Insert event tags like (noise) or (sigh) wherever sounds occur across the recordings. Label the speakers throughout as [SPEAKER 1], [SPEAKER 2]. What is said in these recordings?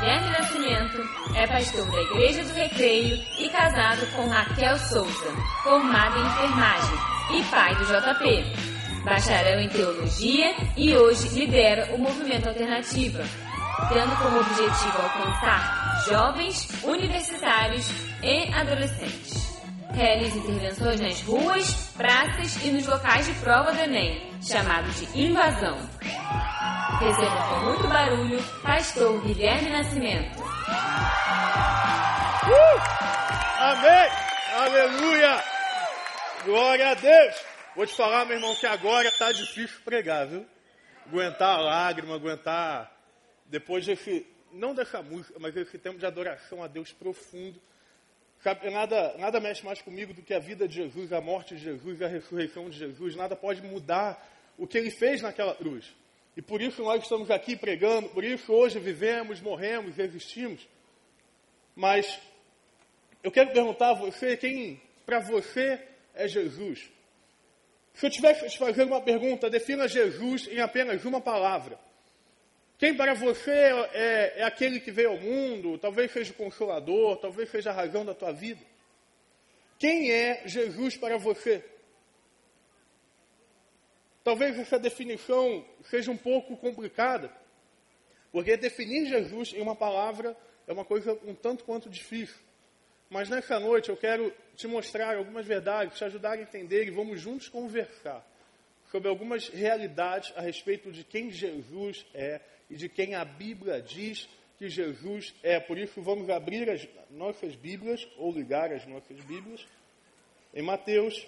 [SPEAKER 1] Guilherme Nascimento é pastor da Igreja do Recreio e casado com Raquel Souza, formado em enfermagem e pai do JP. Bacharel em teologia e hoje lidera o movimento Alternativa, tendo como objetivo alcançar jovens, universitários e adolescentes. Realiza intervenções nas ruas, praças e nos locais de prova do Enem, chamados de invasão. Receba com muito barulho, Pastor Guilherme Nascimento.
[SPEAKER 2] Uh! Amém! Aleluia! Glória a Deus! Vou te falar, meu irmão, que agora tá difícil pregar, viu? Aguentar a lágrima, aguentar depois desse, não dessa música, mas desse tempo de adoração a Deus profundo. Nada, nada mexe mais comigo do que a vida de Jesus, a morte de Jesus, a ressurreição de Jesus. Nada pode mudar o que ele fez naquela cruz. E por isso nós estamos aqui pregando, por isso hoje vivemos, morremos, existimos. Mas eu quero perguntar a você quem para você é Jesus. Se eu tivesse que te fazer uma pergunta, defina Jesus em apenas uma palavra. Quem para você é, é, aquele que veio ao mundo, talvez seja o consolador, talvez seja a razão da tua vida. Quem é Jesus para você? Talvez essa definição seja um pouco complicada, porque definir Jesus em uma palavra é uma coisa um tanto quanto difícil. Mas nessa noite eu quero te mostrar algumas verdades, te ajudar a entender e vamos juntos conversar sobre algumas realidades a respeito de quem Jesus é e de quem a Bíblia diz que Jesus é. Por isso, vamos abrir as nossas Bíblias, ou ligar as nossas Bíblias, em Mateus,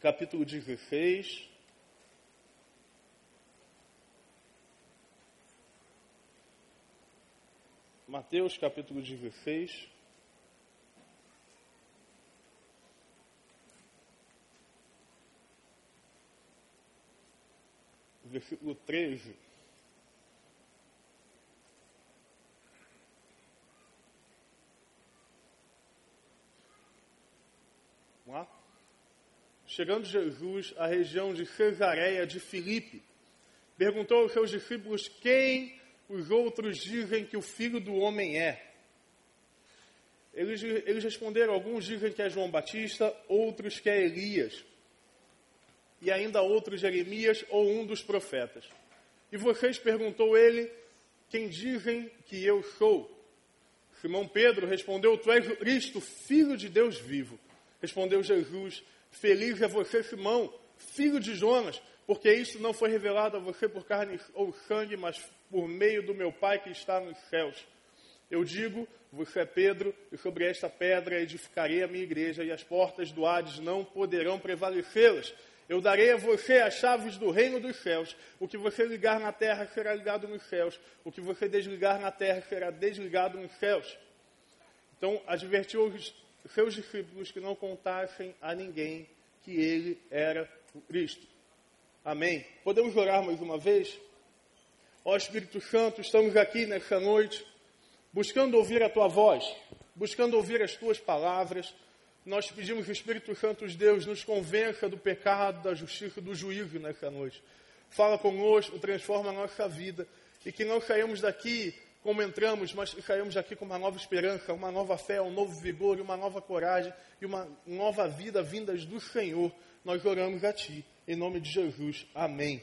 [SPEAKER 2] capítulo 16. Mateus, capítulo 16. Versículo 13. Chegando Jesus à região de Cesareia de Filipe, perguntou aos seus discípulos quem os outros dizem que o filho do homem é. Eles, eles responderam: alguns dizem que é João Batista, outros que é Elias, e ainda outros Jeremias ou um dos profetas. E vocês perguntou ele: quem dizem que eu sou? Simão Pedro respondeu: Tu és Cristo, filho de Deus vivo. Respondeu Jesus: Feliz é você, Simão, filho de Jonas, porque isso não foi revelado a você por carne ou sangue, mas por meio do meu Pai que está nos céus. Eu digo: Você é Pedro, e sobre esta pedra edificarei a minha igreja, e as portas do Hades não poderão prevalecê-las. Eu darei a você as chaves do reino dos céus. O que você ligar na terra será ligado nos céus. O que você desligar na terra será desligado nos céus. Então, advertiu os seus discípulos que não contassem a ninguém que ele era o Cristo. Amém. Podemos orar mais uma vez? Ó Espírito Santo, estamos aqui nessa noite buscando ouvir a tua voz, buscando ouvir as tuas palavras. Nós pedimos que o Espírito Santo de Deus nos convença do pecado, da justiça, do juízo nessa noite. Fala conosco, transforma a nossa vida e que não saímos daqui como entramos, mas saímos aqui com uma nova esperança, uma nova fé, um novo vigor, uma nova coragem e uma nova vida vindas do Senhor. Nós oramos a Ti, em nome de Jesus. Amém.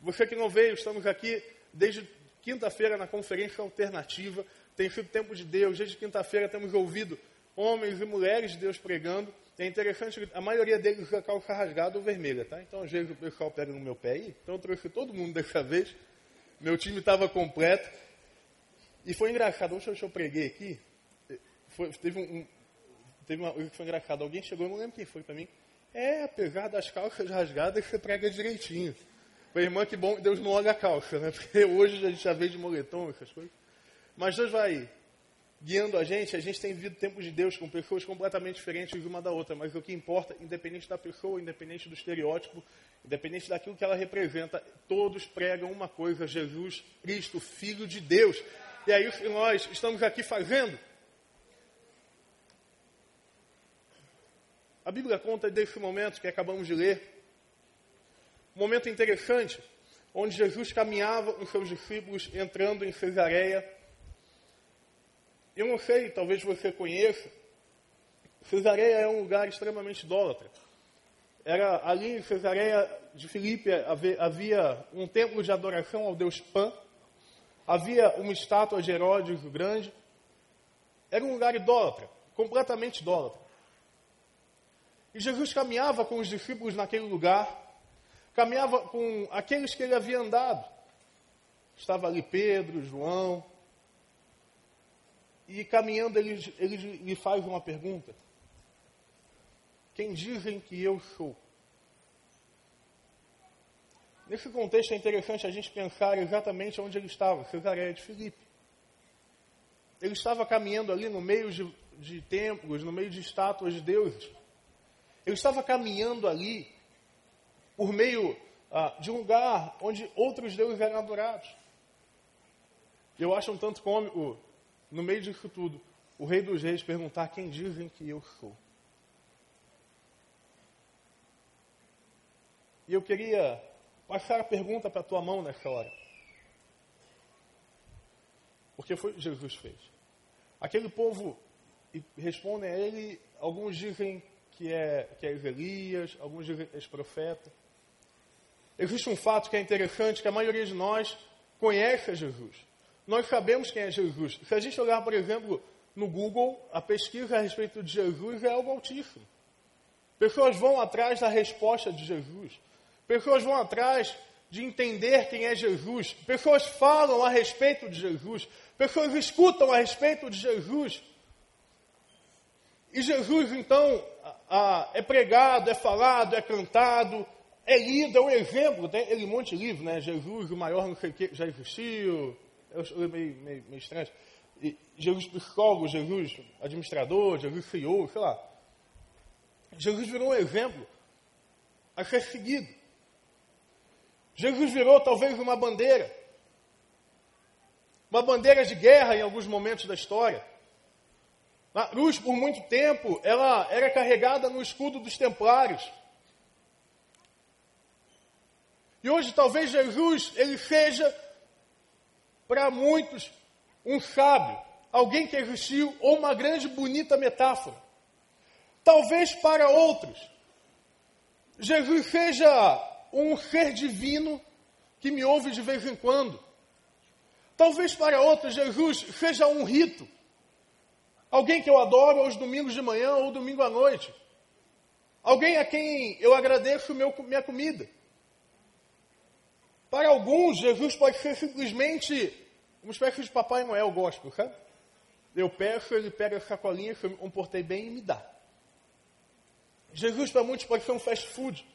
[SPEAKER 2] Você que não veio, estamos aqui desde quinta-feira na conferência alternativa. Tem sido tempo de Deus. Desde quinta-feira temos ouvido homens e mulheres de Deus pregando. É interessante, a maioria deles usa calça rasgada ou vermelha, tá? Então, às vezes o pessoal pega no meu pé aí. Então, eu trouxe todo mundo dessa vez. Meu time estava completo. E foi engraçado. Hoje eu preguei aqui. Foi, teve um, teve uma coisa que foi engraçado. Alguém chegou, eu não lembro quem foi para mim. É, apesar das calças rasgadas, você prega direitinho. Falei, irmã, que bom, Deus não olha a calça, né? (laughs) Porque hoje a gente já veio de moletom, essas coisas. Mas Deus vai guiando a gente, a gente tem vivido tempos de Deus com pessoas completamente diferentes uma da outra, mas o que importa, independente da pessoa, independente do estereótipo, independente daquilo que ela representa, todos pregam uma coisa: Jesus Cristo, Filho de Deus. E é isso que nós estamos aqui fazendo. A Bíblia conta desse momento que acabamos de ler. Um momento interessante, onde Jesus caminhava com seus discípulos entrando em Cesareia. Eu não sei, talvez você conheça, Cesareia é um lugar extremamente idólatra. Era ali em Cesareia de Filipe havia um templo de adoração ao deus Pan, havia uma estátua de Herodes o Grande. Era um lugar idólatra, completamente idólatra. E Jesus caminhava com os discípulos naquele lugar, caminhava com aqueles que ele havia andado. Estava ali Pedro, João. E caminhando, ele, ele lhe faz uma pergunta: Quem dizem que eu sou? Nesse contexto é interessante a gente pensar exatamente onde ele estava, Cesareia de Filipe. Ele estava caminhando ali no meio de, de templos, no meio de estátuas de deuses. Ele estava caminhando ali por meio ah, de um lugar onde outros deuses eram adorados. Eu acho um tanto cômico, no meio disso tudo, o rei dos reis perguntar quem dizem que eu sou. E eu queria passar a pergunta para a tua mão nessa hora. Porque foi o que Jesus fez. Aquele povo respondem a ele, alguns dizem que é, que é Elias, alguns dizem que é profeta. Existe um fato que é interessante, que a maioria de nós conhece a Jesus. Nós sabemos quem é Jesus. Se a gente olhar, por exemplo, no Google, a pesquisa a respeito de Jesus é algo altíssimo. Pessoas vão atrás da resposta de Jesus. Pessoas vão atrás de entender quem é Jesus. Pessoas falam a respeito de Jesus. Pessoas escutam a respeito de Jesus. E Jesus, então, é pregado, é falado, é cantado, é lido, é um exemplo. Tem ele monte de livro, né? Jesus, o maior não sei o que, já existiu. Eu meio, meio, meio estranho. E Jesus psicólogo, Jesus administrador, Jesus CEO, sei lá. Jesus virou um exemplo a ser seguido. Jesus virou talvez uma bandeira. Uma bandeira de guerra em alguns momentos da história. A cruz, por muito tempo, ela era carregada no escudo dos templários. E hoje talvez Jesus ele seja para muitos um sábio, alguém que existiu ou uma grande bonita metáfora. Talvez para outros Jesus seja um ser divino que me ouve de vez em quando. Talvez para outros Jesus seja um rito. Alguém que eu adoro aos domingos de manhã ou domingo à noite. Alguém a quem eu agradeço meu, minha comida. Para alguns, Jesus pode ser simplesmente uma espécie de Papai Noel gospel, sabe? Eu peço, ele pega a sacolinha que eu me comportei bem e me dá. Jesus para muitos pode ser um fast food.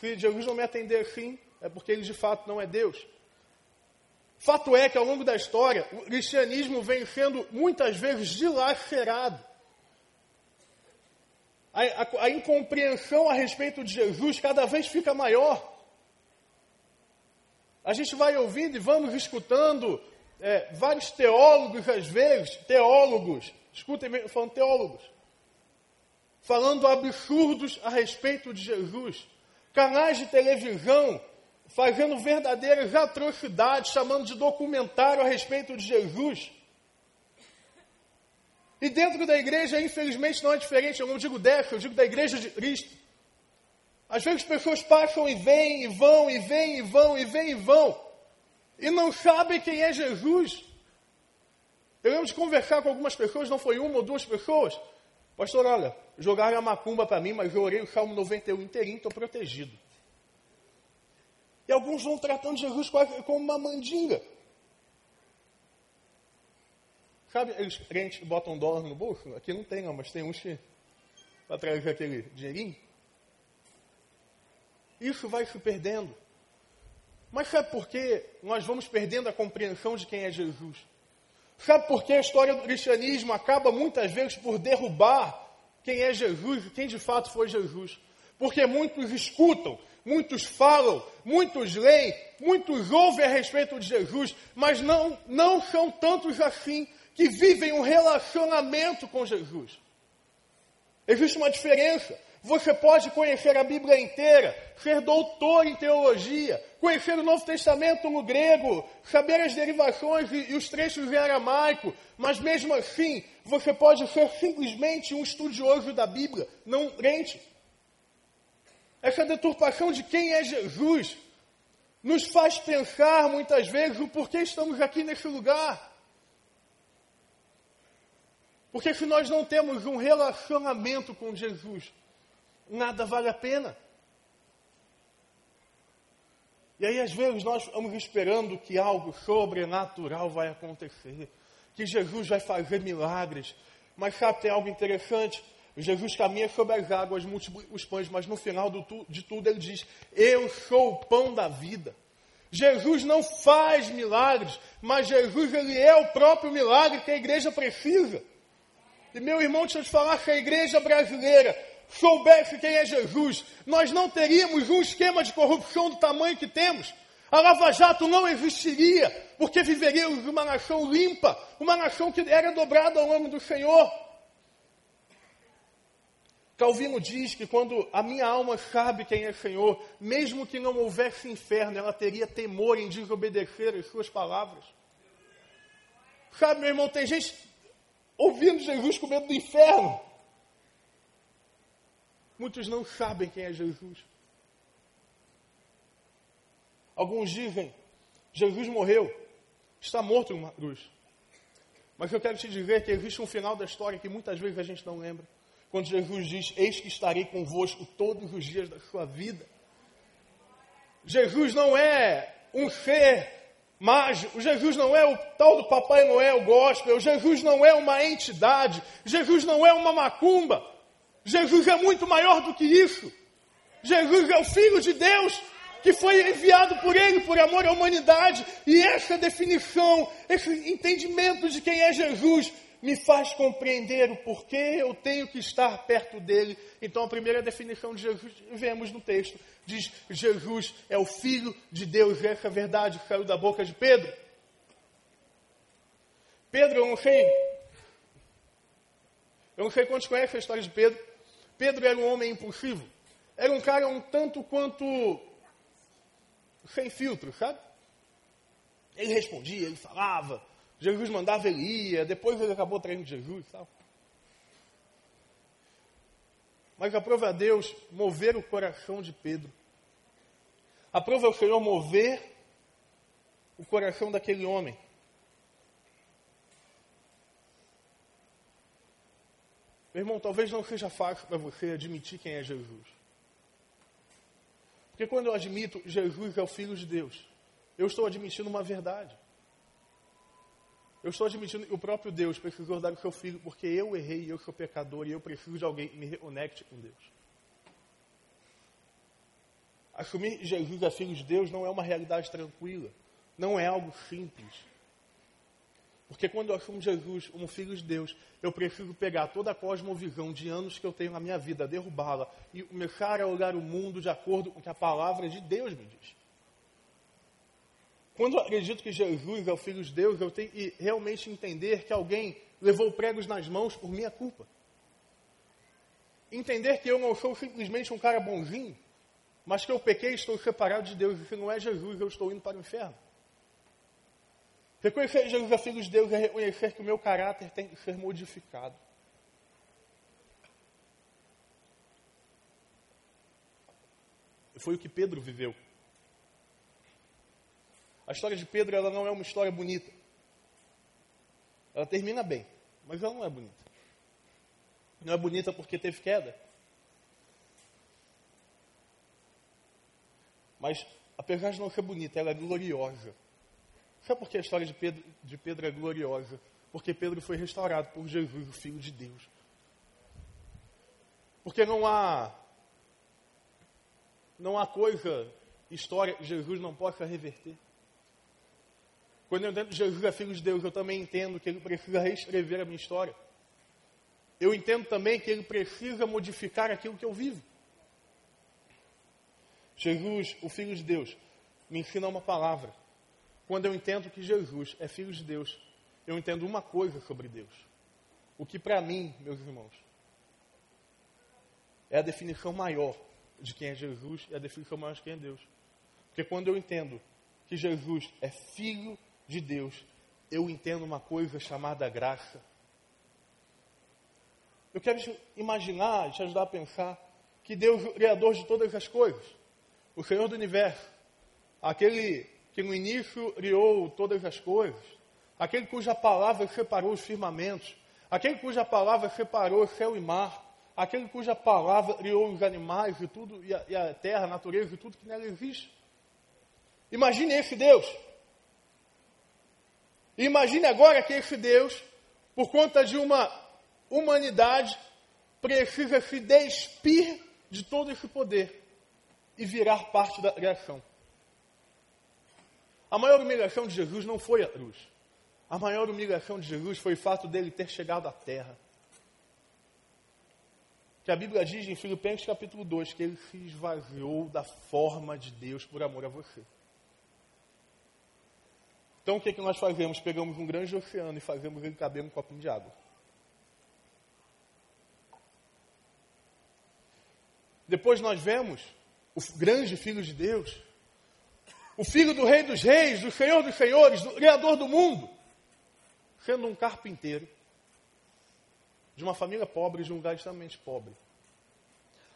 [SPEAKER 2] Se Jesus não me atender assim, é porque ele de fato não é Deus. Fato é que ao longo da história, o cristianismo vem sendo muitas vezes dilacerado. A, a, a incompreensão a respeito de Jesus cada vez fica maior. A gente vai ouvindo e vamos escutando é, vários teólogos, às vezes, teólogos, escutem falando teólogos, falando absurdos a respeito de Jesus canais de televisão fazendo verdadeiras atrocidades, chamando de documentário a respeito de Jesus. E dentro da igreja, infelizmente, não é diferente. Eu não digo dessa, eu digo da igreja de Cristo. Às vezes pessoas passam e vêm, e vão, e vêm, e vão, e vêm, e vão. E não sabem quem é Jesus. Eu lembro de conversar com algumas pessoas, não foi uma ou duas pessoas. Pastor, olha, jogaram a macumba para mim, mas eu orei o Salmo 91 inteirinho, estou protegido. E alguns vão tratando Jesus como uma mandinga. Sabe, eles crentes botam dólar no bolso? Aqui não tem, não, mas tem uns que para trazer aquele dinheirinho. Isso vai se perdendo. Mas sabe por que nós vamos perdendo a compreensão de quem é Jesus? Sabe por que a história do cristianismo acaba muitas vezes por derrubar quem é Jesus, quem de fato foi Jesus? Porque muitos escutam, muitos falam, muitos leem, muitos ouvem a respeito de Jesus, mas não, não são tantos assim que vivem um relacionamento com Jesus. Existe uma diferença. Você pode conhecer a Bíblia inteira, ser doutor em teologia, conhecer o Novo Testamento no grego, saber as derivações e, os trechos em aramaico, mas mesmo assim, você pode ser simplesmente um estudioso da Bíblia, não crente. Essa deturpação de quem é Jesus nos faz pensar muitas vezes o porquê estamos aqui nesse lugar. Porque se nós não temos um relacionamento com Jesus, nada vale a pena. E aí, às vezes, nós estamos esperando que algo sobrenatural vai acontecer, que Jesus vai fazer milagres. Mas sabe, tem algo interessante. Jesus caminha sobre as águas, múltiplos os pães, mas no final de tudo ele diz: Eu sou o pão da vida. Jesus não faz milagres, mas Jesus ele é o próprio milagre que a igreja precisa. E meu irmão, deixa eu te falar que a igreja brasileira soubesse quem é Jesus, nós não teríamos um esquema de corrupção do tamanho que temos. A Lava Jato não existiria, porque viveríamos uma nação limpa, uma nação que era dobrada ao nome do Senhor. Calvino diz que quando a minha alma sabe quem é Senhor, mesmo que não houvesse inferno, ela teria temor em desobedecer as suas palavras. Sabe, meu irmão, tem gente ouvindo Jesus com medo do inferno. Muitos não sabem quem é Jesus. Alguns dizem, Jesus morreu, está morto numa cruz. Mas eu quero te dizer que existe um final da história que muitas vezes a gente não lembra. Quando Jesus diz, eis que estarei convosco todos os dias da sua vida. Jesus não é um ser mágico, Jesus não é o tal do Papai Noel gospel, Jesus não é uma entidade, Jesus não é uma macumba. Jesus é muito maior do que isso. Jesus é o Filho de Deus que foi enviado por Ele por amor à humanidade. E essa definição, esse entendimento de quem é Jesus, me faz compreender o porquê eu tenho que estar perto dele. Então, a primeira definição de Jesus, vemos no texto, diz: Jesus é o Filho de Deus. Essa verdade saiu da boca de Pedro. Pedro, eu não sei. Eu não sei quantos conhecem a história de Pedro. Pedro era um homem impulsivo. Era um cara um tanto quanto sem filtro, sabe? Ele respondia, ele falava. Jesus mandava, ele ia. Depois ele acabou traindo Jesus, sabe? Mas aprova a Deus mover o coração de Pedro. Aprova o Senhor mover o coração daquele homem. Meu irmão, talvez não seja fácil para você admitir quem é Jesus. Porque quando eu admito Jesus é o Filho de Deus, eu estou admitindo uma verdade. Eu estou admitindo que o próprio Deus precisou dar o seu filho porque eu errei, eu sou pecador e eu preciso de alguém que me reconecte com Deus. Assumir Jesus é filho de Deus não é uma realidade tranquila, não é algo simples. Porque quando eu assumo Jesus como filho de Deus, eu preciso pegar toda a cosmovisão de anos que eu tenho na minha vida, derrubá-la e começar a olhar o mundo de acordo com o que a palavra de Deus me diz. Quando eu acredito que Jesus é o Filho de Deus, eu tenho que realmente entender que alguém levou pregos nas mãos por minha culpa. Entender que eu não sou simplesmente um cara bonzinho, mas que eu pequei e estou separado de Deus, e se não é Jesus, eu estou indo para o inferno. Reconhecer Jesus é filho de Deus é reconhecer que o meu caráter tem que ser modificado. Foi o que Pedro viveu. A história de Pedro ela não é uma história bonita. Ela termina bem, mas ela não é bonita. Não é bonita porque teve queda. Mas, apesar de não ser bonita, ela é gloriosa. Sabe por que a história de Pedro, de Pedro é gloriosa? Porque Pedro foi restaurado por Jesus, o Filho de Deus. Porque não há não há coisa, história que Jesus não possa reverter. Quando eu entendo que Jesus é Filho de Deus, eu também entendo que Ele precisa reescrever a minha história. Eu entendo também que Ele precisa modificar aquilo que eu vivo. Jesus, o Filho de Deus, me ensina uma palavra quando eu entendo que Jesus é filho de Deus, eu entendo uma coisa sobre Deus. O que para mim, meus irmãos, é a definição maior de quem é Jesus e a definição maior de quem é Deus. Porque quando eu entendo que Jesus é filho de Deus, eu entendo uma coisa chamada graça. Eu quero te imaginar, te ajudar a pensar que Deus, o Criador de todas as coisas, o Senhor do universo, aquele que no início criou todas as coisas, aquele cuja palavra separou os firmamentos, aquele cuja palavra separou céu e mar, aquele cuja palavra criou os animais e tudo, e a, e a terra, a natureza e tudo que nela existe. Imagine esse Deus. Imagine agora que esse Deus, por conta de uma humanidade, precisa se despir de todo esse poder e virar parte da criação. A maior humilhação de Jesus não foi a cruz. A maior humilhação de Jesus foi o fato dele ter chegado à terra. Que a Bíblia diz em Filipenses capítulo 2 que ele se esvaziou da forma de Deus por amor a você. Então o que, é que nós fazemos? Pegamos um grande oceano e fazemos ele caber um copinho de água. Depois nós vemos o grande Filho de Deus, o Filho do Rei dos Reis, do Senhor dos Senhores, do Criador do mundo, sendo um carpinteiro de uma família pobre, de um lugar extremamente pobre.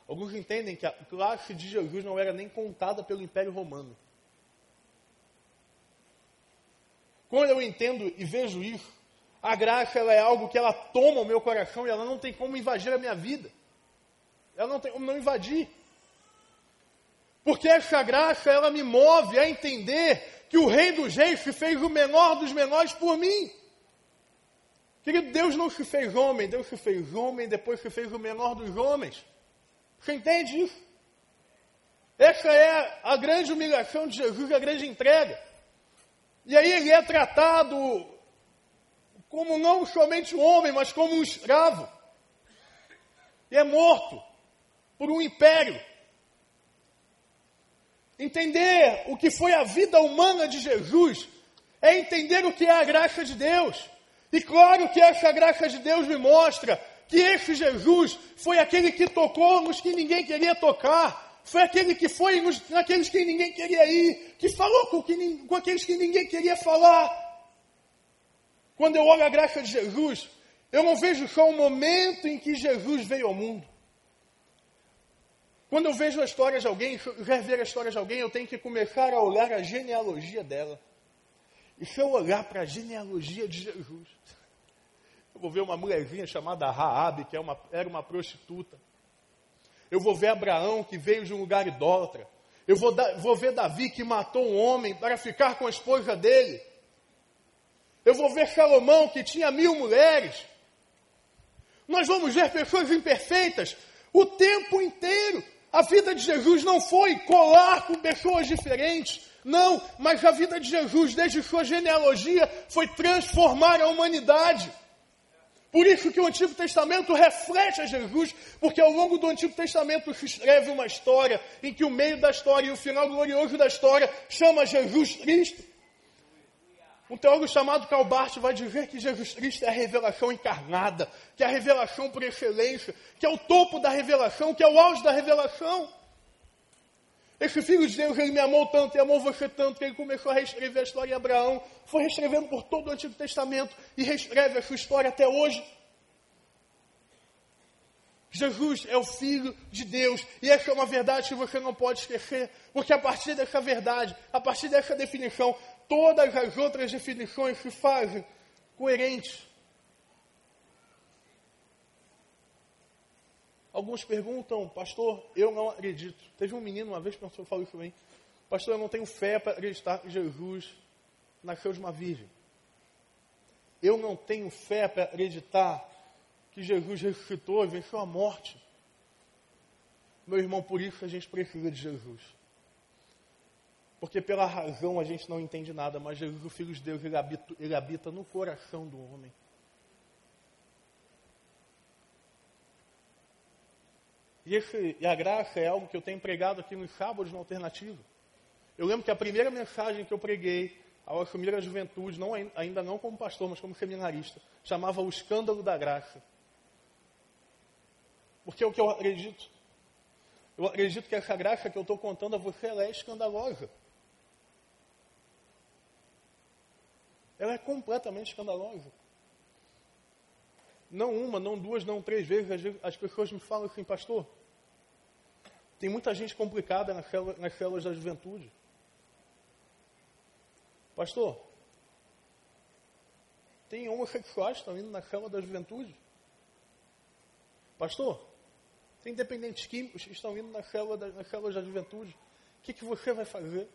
[SPEAKER 2] Alguns entendem que a classe de Jesus não era nem contada pelo Império Romano. Quando eu entendo e vejo isso, a graça ela é algo que ela toma o meu coração e ela não tem como invadir a minha vida. Ela não tem como não invadir. Porque essa graça ela me move a entender que o Rei dos Reis se fez o menor dos menores por mim. Querido, Deus não se fez homem, Deus se fez homem, depois se fez o menor dos homens. Você entende isso? Essa é a grande humilhação de Jesus, a grande entrega. E aí ele é tratado como não somente um homem, mas como um escravo. E é morto por um império. Entender o que foi a vida humana de Jesus é entender o que é a graça de Deus. E claro que essa graça de Deus me mostra que esse Jesus foi aquele que tocou nos que ninguém queria tocar, foi aquele que foi nos, naqueles que ninguém queria ir, que falou com, que, com aqueles que ninguém queria falar. Quando eu olho a graça de Jesus, eu não vejo só o momento em que Jesus veio ao mundo. Quando eu vejo a história de alguém, rever a história de alguém, eu tenho que começar a olhar a genealogia dela. E se eu olhar para a genealogia de Jesus, eu vou ver uma mulherzinha chamada Raabe, que é uma, era uma prostituta. Eu vou ver Abraão, que veio de um lugar idólatra. Eu vou, da, vou ver Davi, que matou um homem para ficar com a esposa dele. Eu vou ver Salomão, que tinha mil mulheres. Nós vamos ver pessoas imperfeitas o tempo inteiro. A vida de Jesus não foi colar com pessoas diferentes. Não, mas a vida de Jesus, desde sua genealogia, foi transformar a humanidade. Por isso que o Antigo Testamento reflete a Jesus, porque ao longo do Antigo Testamento se escreve uma história em que o meio da história e o final glorioso da história chama Jesus Cristo. Um teólogo chamado Calbart vai dizer que Jesus Cristo é a revelação encarnada, que é a revelação por excelência, que é o topo da revelação, que é o auge da revelação. Esse filho de Deus, ele me amou tanto e amou você tanto, que ele começou a reescrever a história de Abraão, foi reescrevendo por todo o Antigo Testamento e reescreve a sua história até hoje. Jesus é o Filho de Deus, e essa é uma verdade que você não pode esquecer, porque a partir dessa verdade, a partir dessa definição, todas as outras definições se fazem coerentes. Alguns perguntam, pastor, eu não acredito. Teve um menino uma vez que pastor falou isso também. Pastor, eu não tenho fé para acreditar que Jesus nasceu de uma virgem. Eu não tenho fé para acreditar que Jesus ressuscitou e venceu a morte. Meu irmão, por isso a gente precisa de Jesus. Porque pela razão a gente não entende nada, mas Jesus, o Filho de Deus, ele habita, ele habita no coração do homem. E, esse, e a graça é algo que eu tenho pregado aqui nos sábados no Alternativo. Eu lembro que a primeira mensagem que eu preguei ao assumir a juventude, não, ainda não como pastor, mas como seminarista, chamava O Escândalo da Graça. Porque é o que eu acredito. Eu acredito que essa graça que eu estou contando a você é escandalosa. Ela é completamente escandalosa. Não uma, não duas, não três vezes as pessoas me falam assim, pastor, tem muita gente complicada nas células, nas células da juventude. Pastor, tem homossexuais estão indo na célula da juventude. Pastor, tem dependentes químicos que estão indo na célula da, nas células da juventude. O que, que você vai fazer?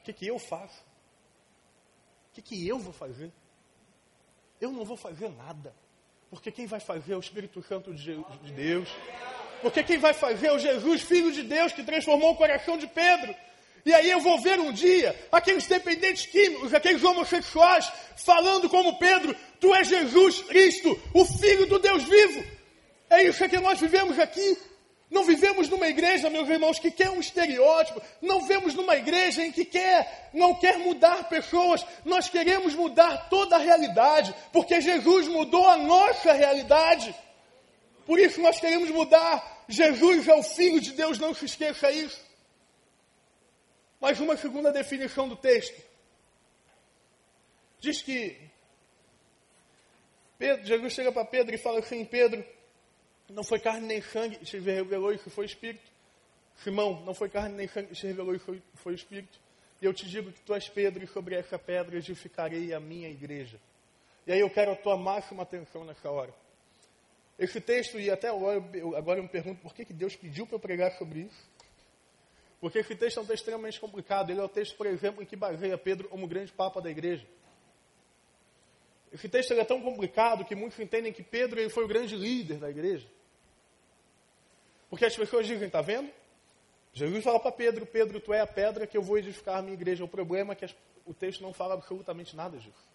[SPEAKER 2] O que, que eu faço? Que, que eu vou fazer? Eu não vou fazer nada. Porque quem vai fazer é o Espírito Santo de Deus. Porque quem vai fazer é o Jesus, Filho de Deus, que transformou o coração de Pedro. E aí eu vou ver um dia aqueles dependentes químicos, aqueles homossexuais, falando como Pedro: Tu és Jesus Cristo, o Filho do Deus vivo. É isso que nós vivemos aqui. Não vivemos numa igreja, meus irmãos, que quer um estereótipo. Não vivemos numa igreja em que quer, não quer mudar pessoas. Nós queremos mudar toda a realidade, porque Jesus mudou a nossa realidade. Por isso nós queremos mudar. Jesus é o Filho de Deus, não se esqueça isso. Mas uma segunda definição do texto. Diz que Pedro, Jesus chega para Pedro e fala assim, Pedro, não foi carne nem sangue que te revelou isso, foi Espírito. Simão, não foi carne nem sangue que te revelou isso, foi Espírito. E eu te digo que tu és Pedro, e sobre essa pedra edificarei a minha igreja. E aí eu quero a tua máxima atenção nessa hora. Esse texto, e até agora eu, agora eu me pergunto por que, que Deus pediu para eu pregar sobre isso. Porque esse texto é um texto extremamente complicado. Ele é o texto, por exemplo, em que baseia Pedro como grande papa da igreja. Esse texto é tão complicado que muitos entendem que Pedro ele foi o grande líder da igreja. Porque as pessoas dizem, está vendo? Jesus fala para Pedro, Pedro, tu é a pedra que eu vou edificar a minha igreja. O problema é que o texto não fala absolutamente nada disso.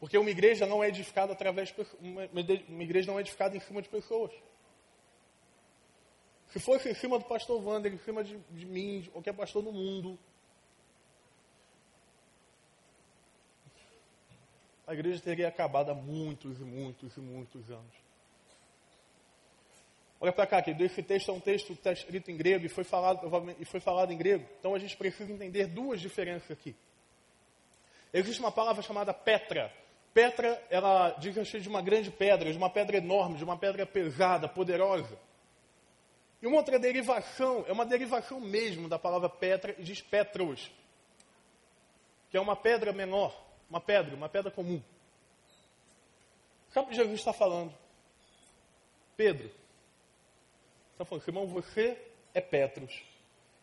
[SPEAKER 2] Porque uma igreja não é edificada através de, uma, uma igreja não é edificada em cima de pessoas. Se fosse em cima do pastor Wander, em cima de, de mim, de qualquer pastor no mundo, a igreja teria acabado há muitos e muitos e muitos anos. Olha para cá, querido, esse texto é um texto que está escrito em grego e foi, falado, e foi falado em grego. Então a gente precisa entender duas diferenças aqui. Existe uma palavra chamada Petra. Petra, ela diz respeito de uma grande pedra, de uma pedra enorme, de uma pedra pesada, poderosa. E uma outra derivação, é uma derivação mesmo da palavra Petra, e diz Petros, que é uma pedra menor, uma pedra, uma pedra comum. Sabe o que Jesus está falando? Pedro, está falando, irmão, você é Petros,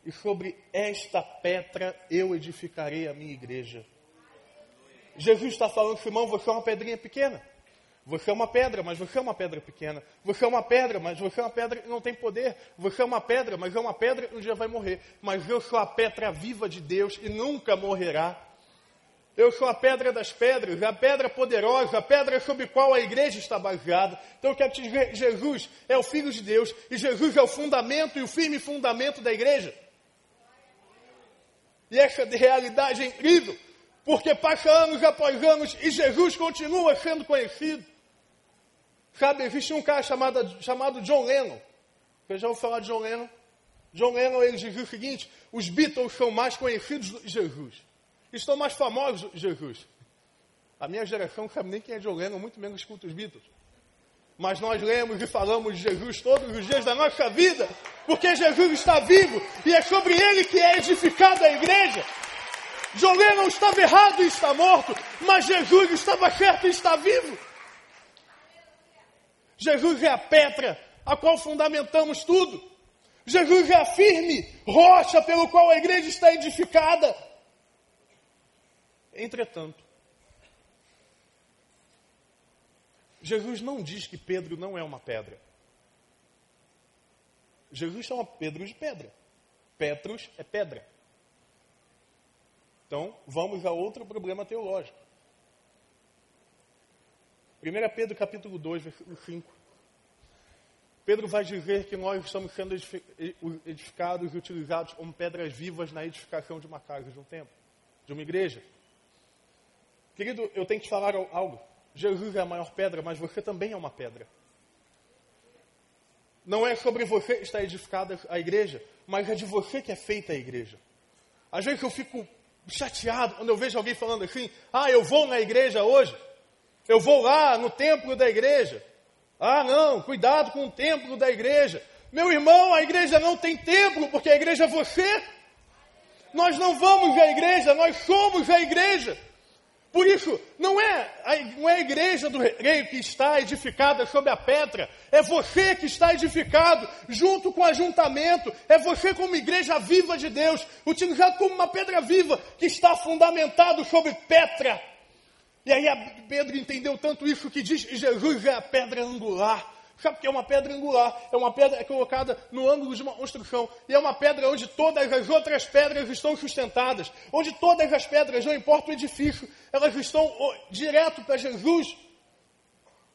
[SPEAKER 2] e sobre esta pedra eu edificarei a minha igreja. Jesus está falando, Simão, você é uma pedrinha pequena. Você é uma pedra, mas você é uma pedra pequena. Você é uma pedra, mas você é uma pedra que não tem poder. Você é uma pedra, mas é uma pedra que um dia vai morrer. Mas eu sou a pedra viva de Deus e nunca morrerá. Eu sou a pedra das pedras, a pedra poderosa, a pedra sobre a qual a igreja está baseada. Então eu quero te dizer, Jesus é o Filho de Deus e Jesus é o fundamento e o firme fundamento da igreja. E essa realidade é incrível, porque passa anos após anos e Jesus continua sendo conhecido. Sabe, existe um cara chamado, chamado John Lennon. Você já ouviu falar de John Lennon? John Lennon ele dizia o seguinte: os Beatles são mais conhecidos do que Jesus. Estão mais famosos Jesus. A minha geração não sabe nem quem é John Lennon, muito menos escuta os Beatles. Mas nós lemos e falamos de Jesus todos os dias da nossa vida, porque Jesus está vivo e é sobre ele que é edificada a igreja. John Lennon estava errado e está morto, mas Jesus estava certo e está vivo. Jesus é a pedra a qual fundamentamos tudo. Jesus é a firme rocha pelo qual a igreja está edificada. Entretanto, Jesus não diz que Pedro não é uma pedra. Jesus chama Pedro de pedra. Petros é pedra. Então, vamos a outro problema teológico. 1 Pedro capítulo 2, versículo 5. Pedro vai dizer que nós estamos sendo edificados e utilizados como pedras vivas na edificação de uma casa, de um templo, de uma igreja. Querido, eu tenho que te falar algo. Jesus é a maior pedra, mas você também é uma pedra. não é sobre você que está edificada a igreja, mas é de você que é feita a igreja. Às vezes eu fico chateado quando eu vejo alguém falando assim: ah, eu vou na igreja hoje, eu vou lá no templo da igreja. Ah, não, cuidado com o templo da igreja. Meu irmão, a igreja não tem templo, porque a igreja é você. Nós não vamos à igreja, nós somos a igreja. Por isso, não é, a, não é a igreja do rei que está edificada sobre a pedra, é você que está edificado junto com o ajuntamento, é você como igreja viva de Deus, utilizado como uma pedra viva que está fundamentado sobre pedra. E aí Pedro entendeu tanto isso que diz que Jesus é a pedra angular. Sabe o que é uma pedra angular? É uma pedra colocada no ângulo de uma construção. E é uma pedra onde todas as outras pedras estão sustentadas. Onde todas as pedras, não importa o edifício, elas estão direto para Jesus.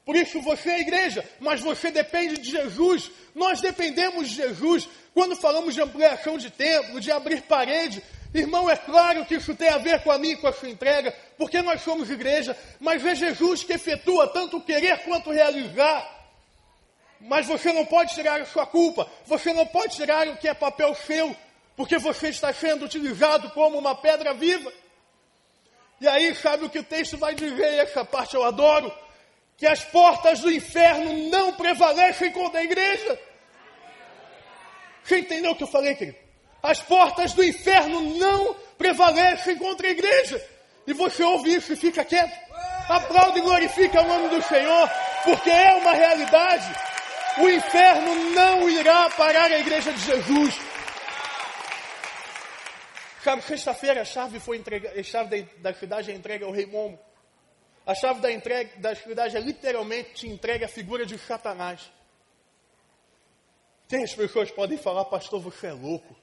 [SPEAKER 2] Por isso você é igreja, mas você depende de Jesus. Nós dependemos de Jesus. Quando falamos de ampliação de templo, de abrir parede, irmão, é claro que isso tem a ver com a minha com a sua entrega, porque nós somos igreja, mas é Jesus que efetua tanto o querer quanto o realizar. Mas você não pode tirar a sua culpa, você não pode tirar o que é papel seu, porque você está sendo utilizado como uma pedra viva. E aí, sabe o que o texto vai dizer? Essa parte eu adoro. Que as portas do inferno não prevalecem contra a igreja. Você entendeu o que eu falei, querido? As portas do inferno não prevalecem contra a igreja. E você ouve isso e fica quieto. Aplaude e glorifica o nome do Senhor, porque é uma realidade. O inferno não irá parar a igreja de Jesus. Sexta-feira a chave foi entregue, a chave da, da cidade é entregue ao rei Momo. A chave da, entrega, da cidade é literalmente entregue à figura de Satanás. Tem as pessoas que podem falar, pastor, você é louco.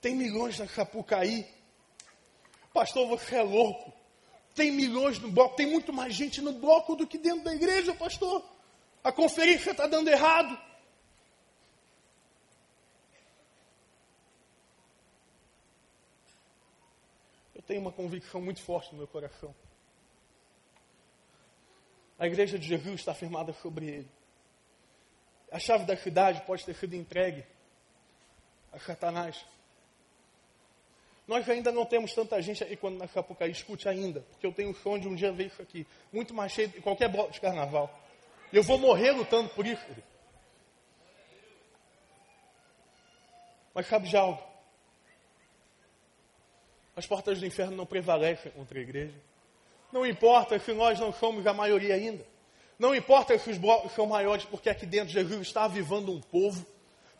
[SPEAKER 2] Tem milhões na Sapucaí. Pastor, você é louco. Tem milhões no bloco, tem muito mais gente no bloco do que dentro da igreja, pastor. A conferência está dando errado. Eu tenho uma convicção muito forte no meu coração. A igreja de Jesus está firmada sobre ele. A chave da cidade pode ter sido entregue a Satanás. Nós ainda não temos tanta gente aí quando na Sapucaí, escute ainda, porque eu tenho o sonho de um dia ver isso aqui, muito mais cheio de qualquer bloco de carnaval. Eu vou morrer lutando por isso. Mas sabe de algo? As portas do inferno não prevalecem contra a igreja. Não importa se nós não somos a maioria ainda. Não importa se os blocos são maiores, porque aqui dentro Jesus está avivando um povo.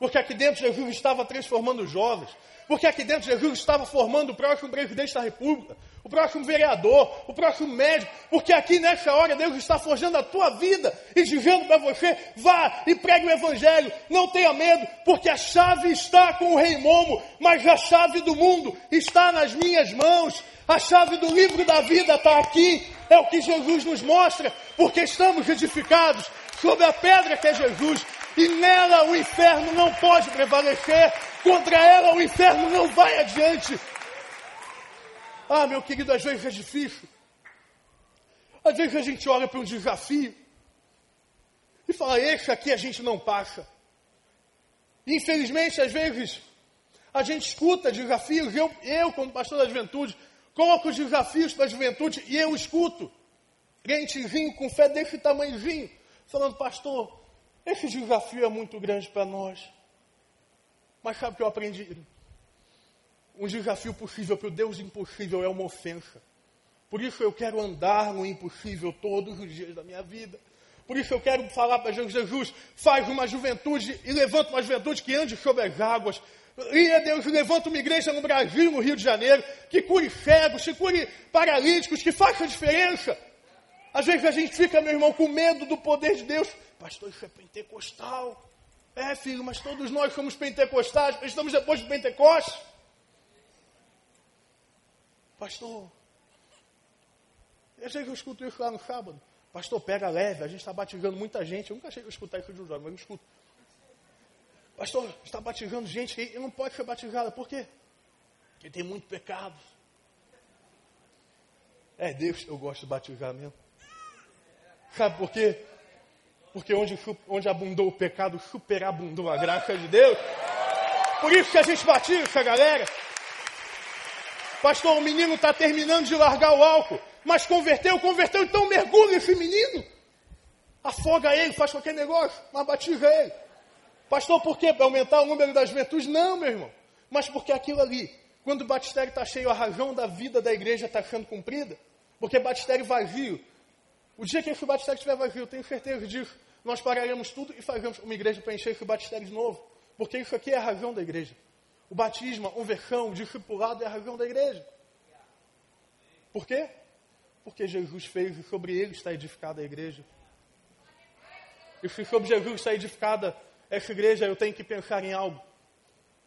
[SPEAKER 2] Porque aqui dentro Jesus estava transformando jovens. Porque aqui dentro Jesus estava formando o próximo presidente da República, o próximo vereador, o próximo médico. Porque aqui nessa hora Deus está forjando a tua vida e dizendo para você: vá e pregue o Evangelho, não tenha medo, porque a chave está com o Rei Momo, mas a chave do mundo está nas minhas mãos. A chave do livro da vida está aqui, é o que Jesus nos mostra, porque estamos edificados sobre a pedra que é Jesus, e nela o inferno não pode prevalecer, contra ela o inferno não vai adiante. Ah, meu querido, às vezes é difícil. Às vezes a gente olha para um desafio e fala, esse aqui a gente não passa. Infelizmente, às vezes, a gente escuta desafios, eu, eu como pastor da juventude, coloco os desafios para a juventude e eu escuto. Gentezinho com fé desse tamanhozinho, falando, pastor, esse desafio é muito grande para nós. Mas sabe o que eu aprendi? Um desafio possível para o Deus impossível é uma ofensa. Por isso eu quero andar no impossível todos os dias da minha vida. Por isso eu quero falar para Jesus, Jesus, faz uma juventude e levanta uma juventude que ande sobre as águas. E Deus, levanta uma igreja no Brasil, no Rio de Janeiro, que cure cegos, que cure paralíticos, que faça diferença. Às vezes a gente fica, meu irmão, com medo do poder de Deus. Pastor, isso é pentecostal. É, filho, mas todos nós somos pentecostais, estamos depois de Pentecostes. Pastor, eu sei que eu escuto isso lá no sábado. Pastor, pega leve, a gente está batizando muita gente. Eu nunca achei que eu escutar isso de um jovem, mas eu escuto. Pastor, está batizando gente que não pode ser batizada. Por quê? Porque tem muito pecado. É Deus eu gosto de batizar mesmo. Sabe por quê? Porque onde, onde abundou o pecado, superabundou a graça de Deus. Por isso que a gente batiza galera. Pastor, o menino está terminando de largar o álcool, mas converteu, converteu, então mergulha esse menino. Afoga ele, faz qualquer negócio, mas batiza ele. Pastor, por quê? Para aumentar o número das virtudes? Não, meu irmão. Mas porque aquilo ali, quando o batistério está cheio, a razão da vida da igreja está sendo cumprida. Porque batistério vazio. O dia que esse batistério estiver vazio, eu tenho certeza disso. Nós pararemos tudo e faremos uma igreja para encher esse batistério de novo. Porque isso aqui é a razão da igreja. O batismo, a conversão, o discipulado é a razão da igreja. Por quê? Porque Jesus fez e sobre ele está edificada a igreja. E se sobre Jesus está edificada essa igreja, eu tenho que pensar em algo.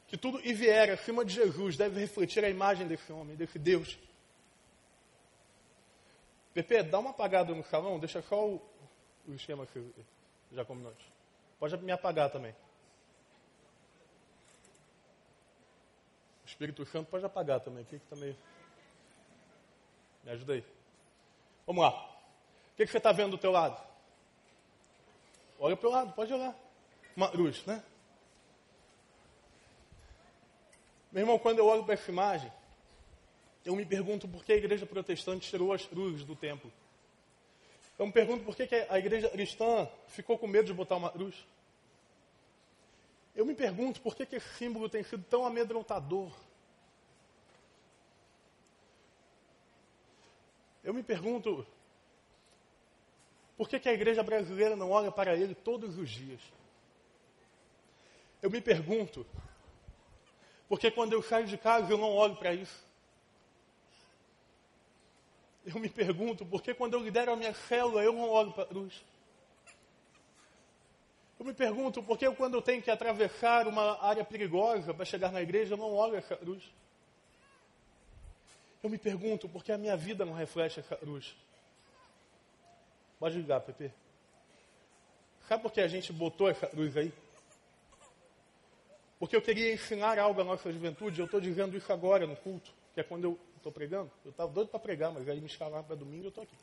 [SPEAKER 2] Que tudo e vier acima de Jesus deve refletir a imagem desse homem, desse Deus. Pepe, dá uma apagada no salão, deixa só o, o esquema que já combinou. Pode me apagar também. O Espírito Santo pode apagar também. Aqui que também. Me ajuda aí. Vamos lá. O que, que você está vendo do teu lado? Olha para o lado, pode olhar. Uma cruz, né? Meu irmão, quando eu olho para essa imagem, eu me pergunto por que a igreja protestante tirou as cruzes do templo. Eu me pergunto por que a igreja cristã ficou com medo de botar uma cruz. Eu me pergunto por que esse símbolo tem sido tão amedrontador. Eu me pergunto por que a igreja brasileira não olha para ele todos os dias. Eu me pergunto, porque quando eu saio de casa eu não olho para isso. Eu me pergunto, porque quando eu lidero a minha célula eu não olho para a cruz. Eu me pergunto, por que quando eu tenho que atravessar uma área perigosa para chegar na igreja eu não olho essa cruz? Eu me pergunto, por que a minha vida não reflete essa cruz? Pode ligar, Pepe. Sabe por que a gente botou essa cruz aí? Porque eu queria ensinar algo à nossa juventude, eu estou dizendo isso agora no culto, que é quando eu estou pregando. Eu estava doido para pregar, mas aí me escalaram para domingo e eu estou aqui.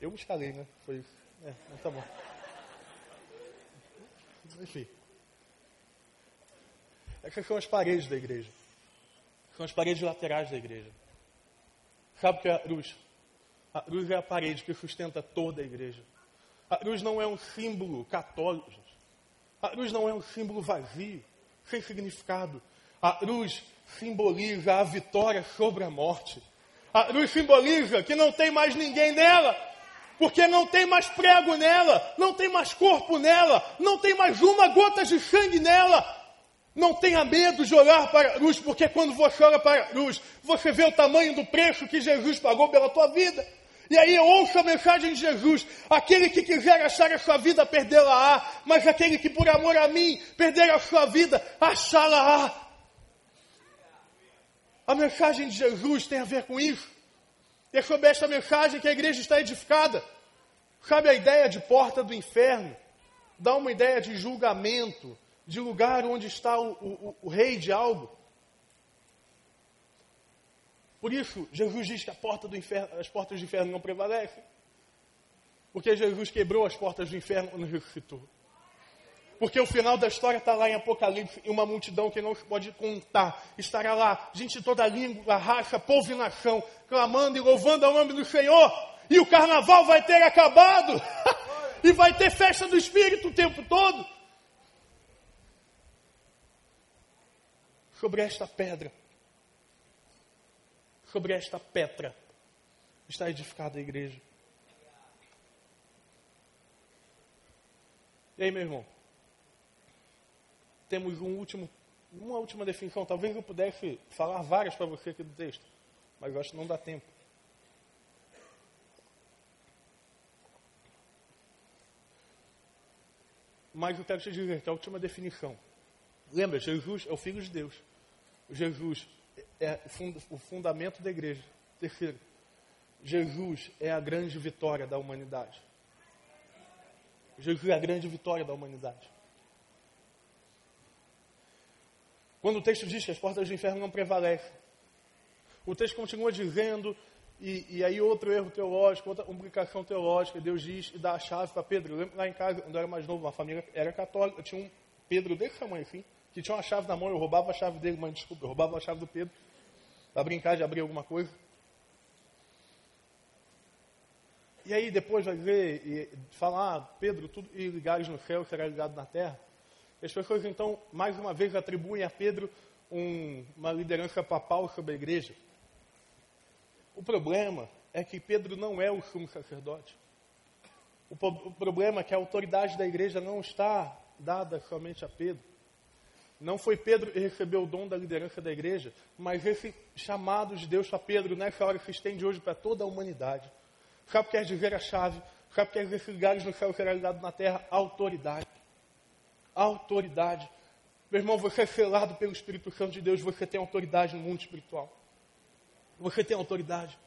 [SPEAKER 2] Eu me escalei, né? Foi isso. É, mas tá bom. Enfim. Essas são as paredes da igreja. São as paredes laterais da igreja. Sabe o que é a cruz? A cruz é a parede que sustenta toda a igreja. A cruz não é um símbolo católico, gente. A cruz não é um símbolo vazio, sem significado. A cruz simboliza a vitória sobre a morte. A cruz simboliza que não tem mais ninguém nela, porque não tem mais prego nela, não tem mais corpo nela, não tem mais uma gota de sangue nela. Não tenha medo de olhar para a cruz, porque quando você olha para a cruz, você vê o tamanho do preço que Jesus pagou pela tua vida. E aí ouça a mensagem de Jesus: aquele que quiser achar a sua vida, perdê-la-á, mas aquele que por amor a mim perder a sua vida, achá-la-á. A mensagem de Jesus tem a ver com isso. E é sobre esta mensagem que a igreja está edificada. Sabe a ideia de porta do inferno? Dá uma ideia de julgamento, de lugar onde está o, o, o rei de algo. Por isso, Jesus diz que porta inferno, as portas do inferno não prevalecem. Porque Jesus quebrou as portas do inferno quando ressuscitou. Porque o final da história está lá em Apocalipse e uma multidão que não se pode contar estará lá, gente de toda língua, raça, povo e nação, clamando e louvando ao nome do Senhor. E o carnaval vai ter acabado. (laughs) e vai ter festa do Espírito o tempo todo. Sobre esta pedra sobre esta pedra está edificada a igreja. E aí, meu irmão? Temos um último, uma última definição. Talvez eu pudesse falar várias para você aqui do texto, mas eu acho que não dá tempo. Mas eu quero te dizer que a última definição. Lembra, Jesus é o Filho de Deus. Jesus é o fundamento da igreja. Terceiro, Jesus é a grande vitória da humanidade. Jesus é a grande vitória da humanidade. Quando o texto diz que as portas do inferno não prevalecem, o texto continua dizendo E, e, aí outro erro teológico, outra complicação teológica, Deus diz e dá a chave para Pedro. Eu lembro lá em casa, quando eu era mais novo, uma família era católica, tinha um Pedro desse tamanho assim, que tinha uma chave na mão, eu roubava a chave dele, mãe, desculpa, eu roubava a chave do Pedro, para brincar de abrir alguma coisa. E aí depois vai ver e falar, ah, Pedro, tudo e ligares no céu será ligado na terra. As pessoas então, mais uma vez, atribuem a Pedro um, uma liderança papal sobre a igreja. O problema é que Pedro não é o sumo sacerdote. O, o problema é que a autoridade da igreja não está dada somente a Pedro. Não foi Pedro que recebeu o dom da liderança da igreja, mas esse chamado de Deus para Pedro nessa hora se estende hoje para toda a humanidade. Sabe o que quer dizer a chave? Sabe o que quer dizer que lugares no céu será ligado na terra? Autoridade. Autoridade. Meu irmão, você é selado pelo Espírito Santo de Deus, você tem autoridade no mundo espiritual. Você tem autoridade.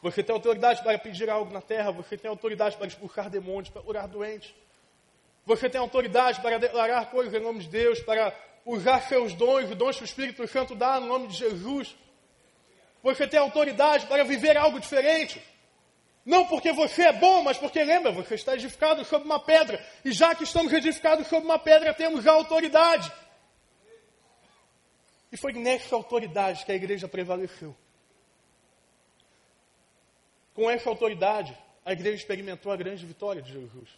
[SPEAKER 2] Você tem autoridade para pedir algo na terra, você tem autoridade para expulsar demônios, para curar doentes. Você tem autoridade para declarar coisas em nome de Deus, para usar seus dons, os dons que o Espírito Santo dá no nome de Jesus. Você tem autoridade para viver algo diferente. Não porque você é bom, mas porque lembra, você está edificado sobre uma pedra. E já que estamos edificados sobre uma pedra, temos a autoridade. E foi nessa autoridade que a igreja prevaleceu. Com essa autoridade, a igreja experimentou a grande vitória de Jesus.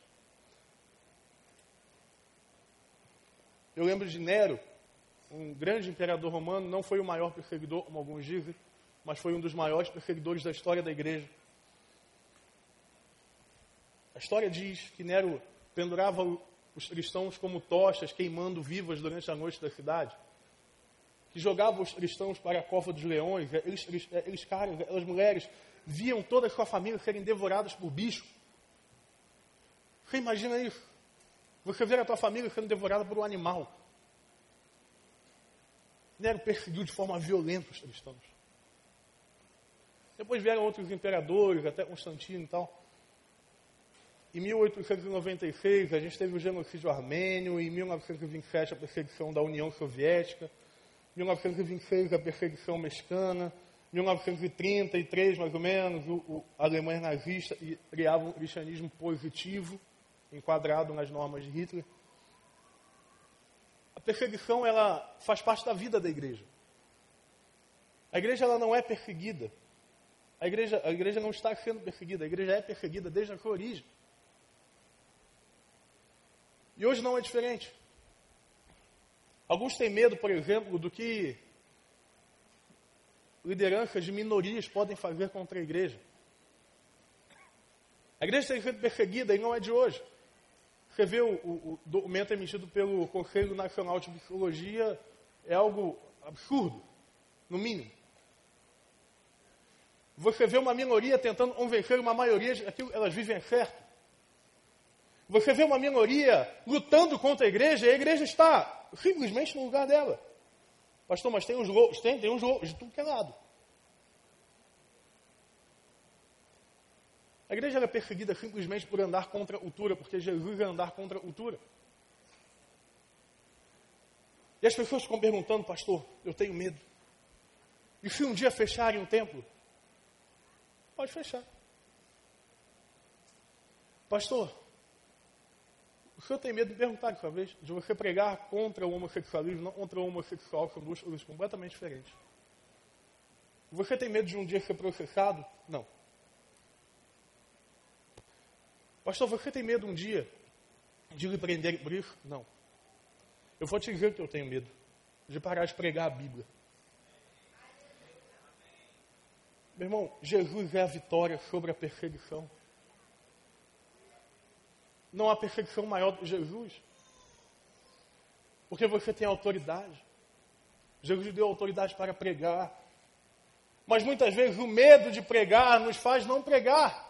[SPEAKER 2] Eu lembro de Nero, um grande imperador romano, não foi o maior perseguidor, como alguns dizem, mas foi um dos maiores perseguidores da história da igreja. A história diz que Nero pendurava os cristãos como tochas, queimando vivas durante a noite da cidade. Que jogava os cristãos para a cova dos leões, eles, eles, eles caras, as mulheres viam toda a sua família serem devoradas por bicho. Você imagina isso? Você ver a tua família sendo devorada por um animal. Nero perseguiu de forma violenta os cristãos. Depois vieram outros imperadores, até Constantino e tal. Em 1896, a gente teve o genocídio armênio, em 1927, a perseguição da União Soviética, em 1926, a perseguição mexicana, 1933, mais ou menos, o, o, a Alemanha nazista criava um cristianismo positivo, enquadrado nas normas de Hitler. A perseguição ela faz parte da vida da igreja. A igreja ela não é perseguida. A igreja, a igreja não está sendo perseguida, a igreja é perseguida desde a sua origem. E hoje não é diferente. Alguns têm medo, por exemplo, do que lideranças de minorias podem fazer contra a igreja. A igreja tem sido perseguida e não é de hoje. Você vê o, o, o, documento emitido pelo Conselho Nacional de Psicologia, é algo absurdo, no mínimo. Você vê uma minoria tentando convencer uma maioria de que elas vivem certo. Você vê uma minoria lutando contra a igreja e a igreja está simplesmente no lugar dela. Pastor, mas tem uns loucos, tem, tem uns loucos de tudo que é lado. A igreja era perseguida simplesmente por andar contra a cultura, porque Jesus ia andar contra a cultura. E as pessoas ficam perguntando, pastor, eu tenho medo. E se um dia fecharem o templo? Pode fechar. Pastor, o senhor tem medo de perguntar de vez, de você pregar contra o homossexualismo, não contra o homossexual, são duas coisas completamente diferentes. Você tem medo de um dia ser processado? Não. Pastor, você tem medo um dia de lhe prender por isso? Não. Eu vou te dizer que eu tenho medo de parar de pregar a Bíblia. Meu irmão, Jesus é a vitória sobre a perseguição. Não há perseguição maior do que Jesus. Porque você tem autoridade. Jesus deu autoridade para pregar. Mas muitas vezes o medo de pregar nos faz não pregar.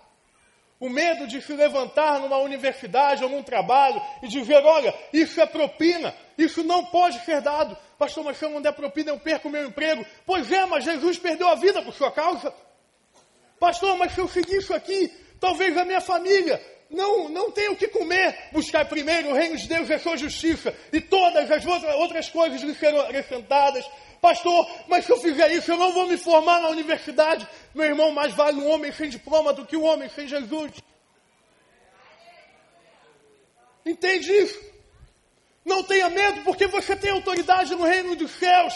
[SPEAKER 2] O medo de se levantar numa universidade ou num trabalho e dizer: olha, isso é propina, isso não pode ser dado. Pastor, mas se eu não der propina, eu perco meu emprego. Pois é, mas Jesus perdeu a vida por sua causa. Pastor, mas se eu seguir isso aqui, talvez a minha família não, não tem o que comer. Buscar primeiro o reino de Deus e a sua justiça. E todas as outras coisas lhe serão acrescentadas. Pastor, mas se eu fizer isso, eu não vou me formar na universidade. Meu irmão, mais vale um homem sem diploma do que um homem sem Jesus. Entende isso? Não tenha medo, porque você tem autoridade no reino dos céus.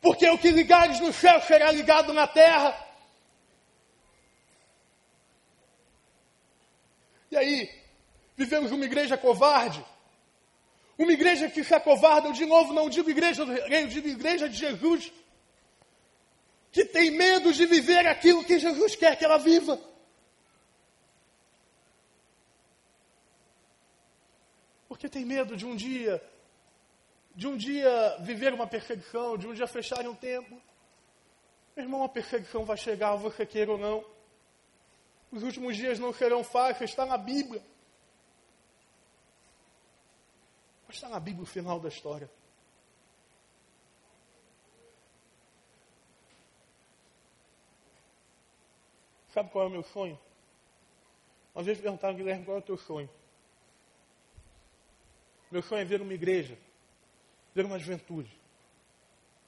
[SPEAKER 2] Porque o que ligares no céu será ligado na terra. E aí, vivemos uma igreja covarde. Uma igreja que se acovarda, eu de novo não digo igreja do rei, eu digo igreja de Jesus. Que tem medo de viver aquilo que Jesus quer que ela viva. Porque tem medo de um dia, de um dia viver uma perseguição, de um dia fecharem um tempo. Meu irmão, a perseguição vai chegar, você queira ou não. Os últimos dias não serão fáceis, está na Bíblia. Mas está na Bíblia o final da história. Sabe qual é o meu sonho? Uma vez perguntaram, Guilherme, qual é o teu sonho? Meu sonho é ver uma igreja, ver uma juventude,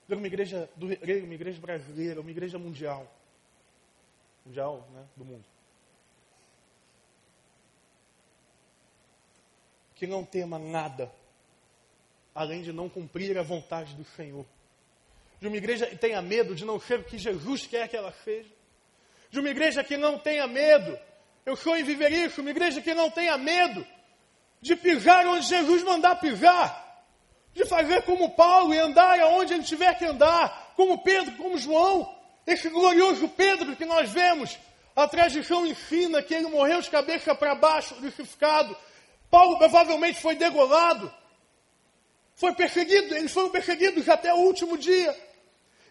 [SPEAKER 2] ver uma igreja do uma igreja brasileira, uma igreja mundial. Mundial, né, do mundo. Que não tema nada, além de não cumprir a vontade do Senhor. De uma igreja que tenha medo de não ser o que Jesus quer que ela seja. De uma igreja que não tenha medo, eu sonho em viver isso, uma igreja que não tenha medo de pisar onde Jesus mandar pisar. De fazer como Paulo e andar aonde ele tiver que andar, como Pedro, como João, esse glorioso Pedro que nós vemos. A tradição ensina que ele morreu de cabeça para baixo, crucificado, Paulo provavelmente foi degolado, foi perseguido, eles foram perseguidos até o último dia.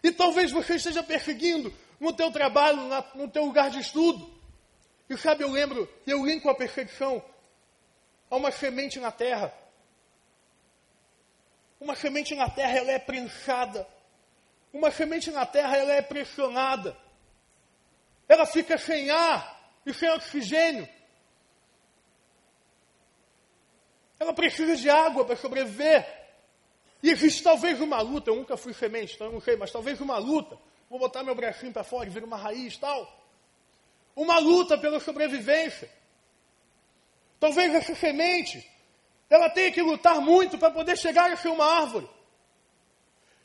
[SPEAKER 2] E talvez você esteja perseguindo no teu trabalho, no teu lugar de estudo. E sabe, eu lembro, eu linko a perseguição a uma semente na terra. Uma semente na terra, ela é prensada. Uma semente na terra, ela é pressionada. Ela fica sem ar e sem oxigênio. Ela precisa de água para sobreviver. E existe talvez uma luta, eu nunca fui semente, então eu não sei, mas talvez uma luta. Vou botar meu bracinho para fora e vir uma raiz tal. Uma luta pela sobrevivência. Talvez essa semente, ela tenha que lutar muito para poder chegar a ser uma árvore.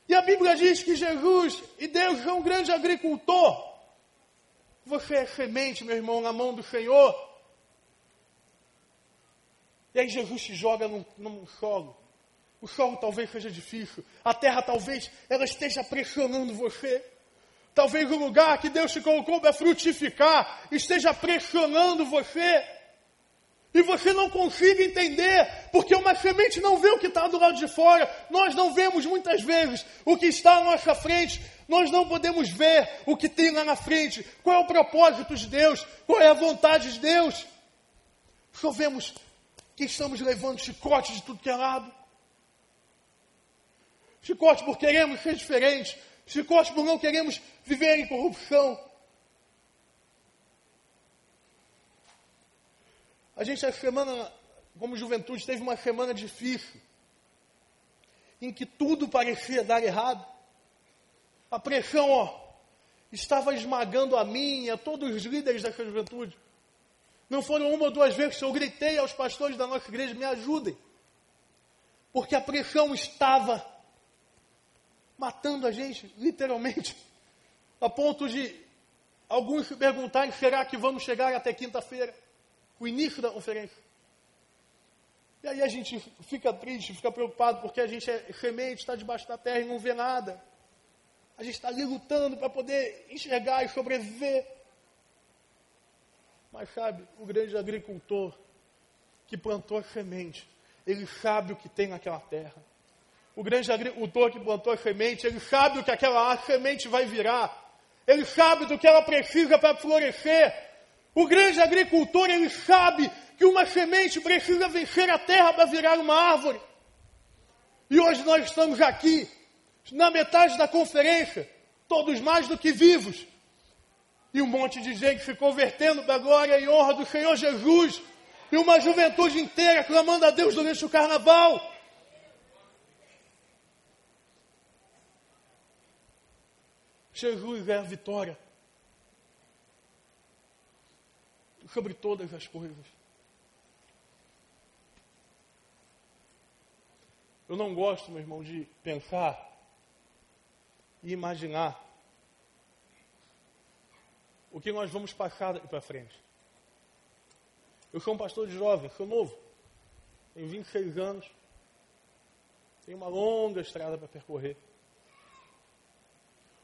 [SPEAKER 2] E a Bíblia diz que Jesus e Deus é um grande agricultor. Você é semente, meu irmão, na mão do Senhor. E aí Jesus te joga num, num solo. O solo talvez seja difícil. A terra talvez ela esteja pressionando você. Talvez o lugar que Deus te colocou para frutificar esteja pressionando você. E você não consiga entender, porque uma semente não vê o que está do lado de fora. Nós não vemos muitas vezes o que está à nossa frente. Nós não podemos ver o que tem lá na frente. Qual é o propósito de Deus? Qual é a vontade de Deus? Só vemos que estamos levando chicote de tudo que é lado. Chicote por queremos ser diferentes. Chicote por não queremos viver em corrupção. A gente, essa semana, como juventude, teve uma semana difícil, em que tudo parecia dar errado. A pressão, ó, estava esmagando a mim e a todos os líderes dessa juventude. Não foram uma ou duas vezes que eu gritei aos pastores da nossa igreja: me ajudem. Porque a pressão estava matando a gente, literalmente, a ponto de alguns se perguntarem: será que vamos chegar até quinta-feira, o início da conferência? E aí a gente fica triste, fica preocupado, porque a gente é semente, está debaixo da terra e não vê nada. A gente está ali lutando para poder enxergar e sobreviver. Mas sabe, o grande agricultor que plantou a semente, ele sabe o que tem naquela terra. O grande agricultor que plantou a semente, ele sabe o que aquela semente vai virar. Ele sabe do que ela precisa para florescer. O grande agricultor, ele sabe que uma semente precisa vencer a terra para virar uma árvore. E hoje nós estamos aqui, na metade da conferência, todos mais do que vivos, e um monte de gente se convertendo para a glória e honra do Senhor Jesus. E uma juventude inteira clamando a Deus durante o carnaval. Jesus é a vitória sobre todas as coisas. Eu não gosto, meu irmão, de pensar e imaginar o que nós vamos passar daqui para frente. Eu sou um pastor de jovens, sou novo, tenho 26 anos, tenho uma longa estrada para percorrer.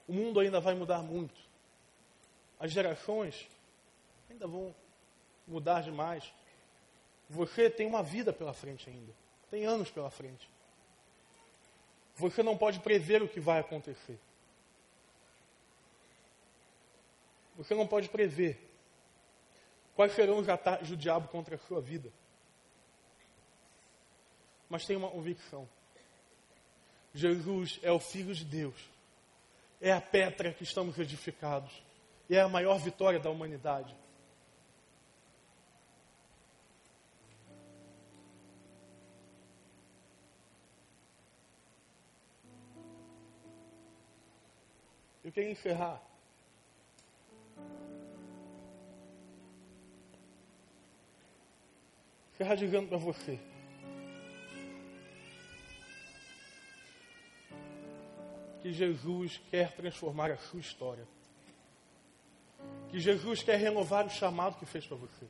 [SPEAKER 2] O mundo ainda vai mudar muito. As gerações ainda vão mudar demais. Você tem uma vida pela frente ainda. Tem anos pela frente. Você não pode prever o que vai acontecer. Você não pode prever quais serão os ataques do diabo contra a sua vida. Mas tem uma convicção. Jesus é o Filho de Deus. É a pedra que estamos edificados. E é a maior vitória da humanidade. Eu quero encerrar Encerrar dizendo para você. Que Jesus quer transformar a sua história. Que Jesus quer renovar o chamado que fez para você.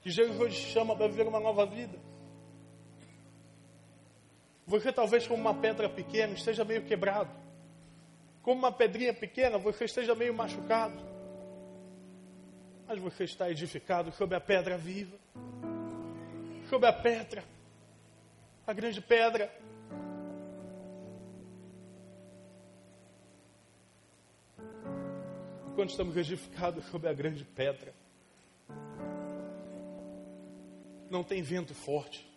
[SPEAKER 2] Que Jesus te chama para viver uma nova vida. Você talvez como uma pedra pequena esteja meio quebrado. Como uma pedrinha pequena, você esteja meio machucado. Mas você está edificado sobre a pedra viva sobre a pedra, a grande pedra. Quando estamos edificados sobre a grande pedra, não tem vento forte,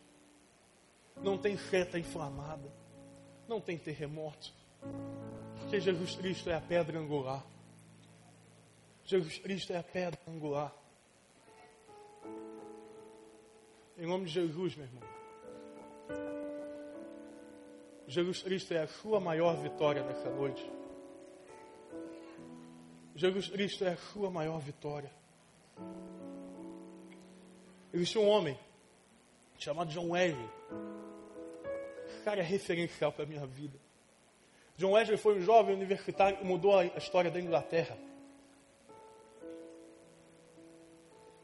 [SPEAKER 2] não tem seta inflamada, não tem terremoto, porque Jesus Cristo é a pedra angular. Jesus Cristo é a pedra angular. Em nome de Jesus, meu irmão. Jesus Cristo é a sua maior vitória nessa noite. Jesus Cristo é a sua maior vitória. Existe um homem chamado John Wesley. Esse cara é referencial para a minha vida. John Wesley foi um jovem universitário que mudou a história da Inglaterra.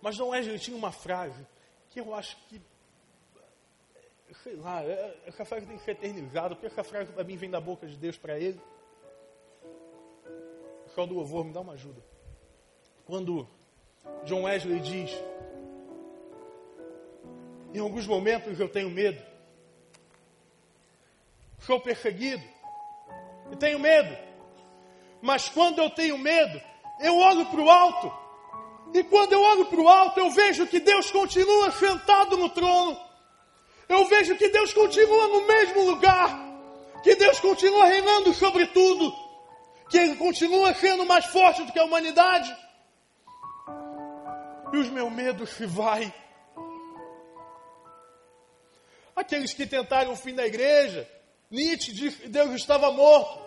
[SPEAKER 2] Mas John Wesley tinha uma frase que eu acho que, sei lá, é, essa frase tem que ser eternizada, porque essa frase para mim vem da boca de Deus para ele. Só do louvor me dá uma ajuda. Quando John Wesley diz, em alguns momentos eu tenho medo, sou perseguido e tenho medo, mas quando eu tenho medo, eu olho para o alto e quando eu olho para o alto, eu vejo que Deus continua sentado no trono. Eu vejo que Deus continua no mesmo lugar. Que Deus continua reinando sobre tudo. Que Ele continua sendo mais forte do que a humanidade. E os meus medos se vai. Aqueles que tentaram o fim da igreja, Nietzsche disse que Deus estava morto.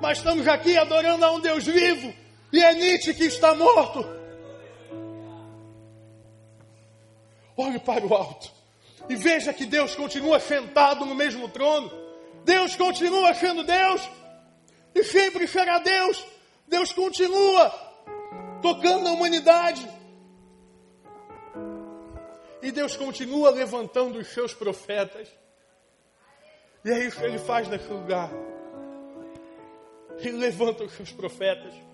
[SPEAKER 2] Mas estamos aqui adorando a um Deus vivo. E é Nietzsche que está morto. Olhe para o alto e veja que Deus continua sentado no mesmo trono. Deus continua sendo Deus e sempre será Deus. Deus continua tocando na humanidade. E Deus continua levantando os seus profetas. E é isso que ele faz nesse lugar. Ele levanta os seus profetas.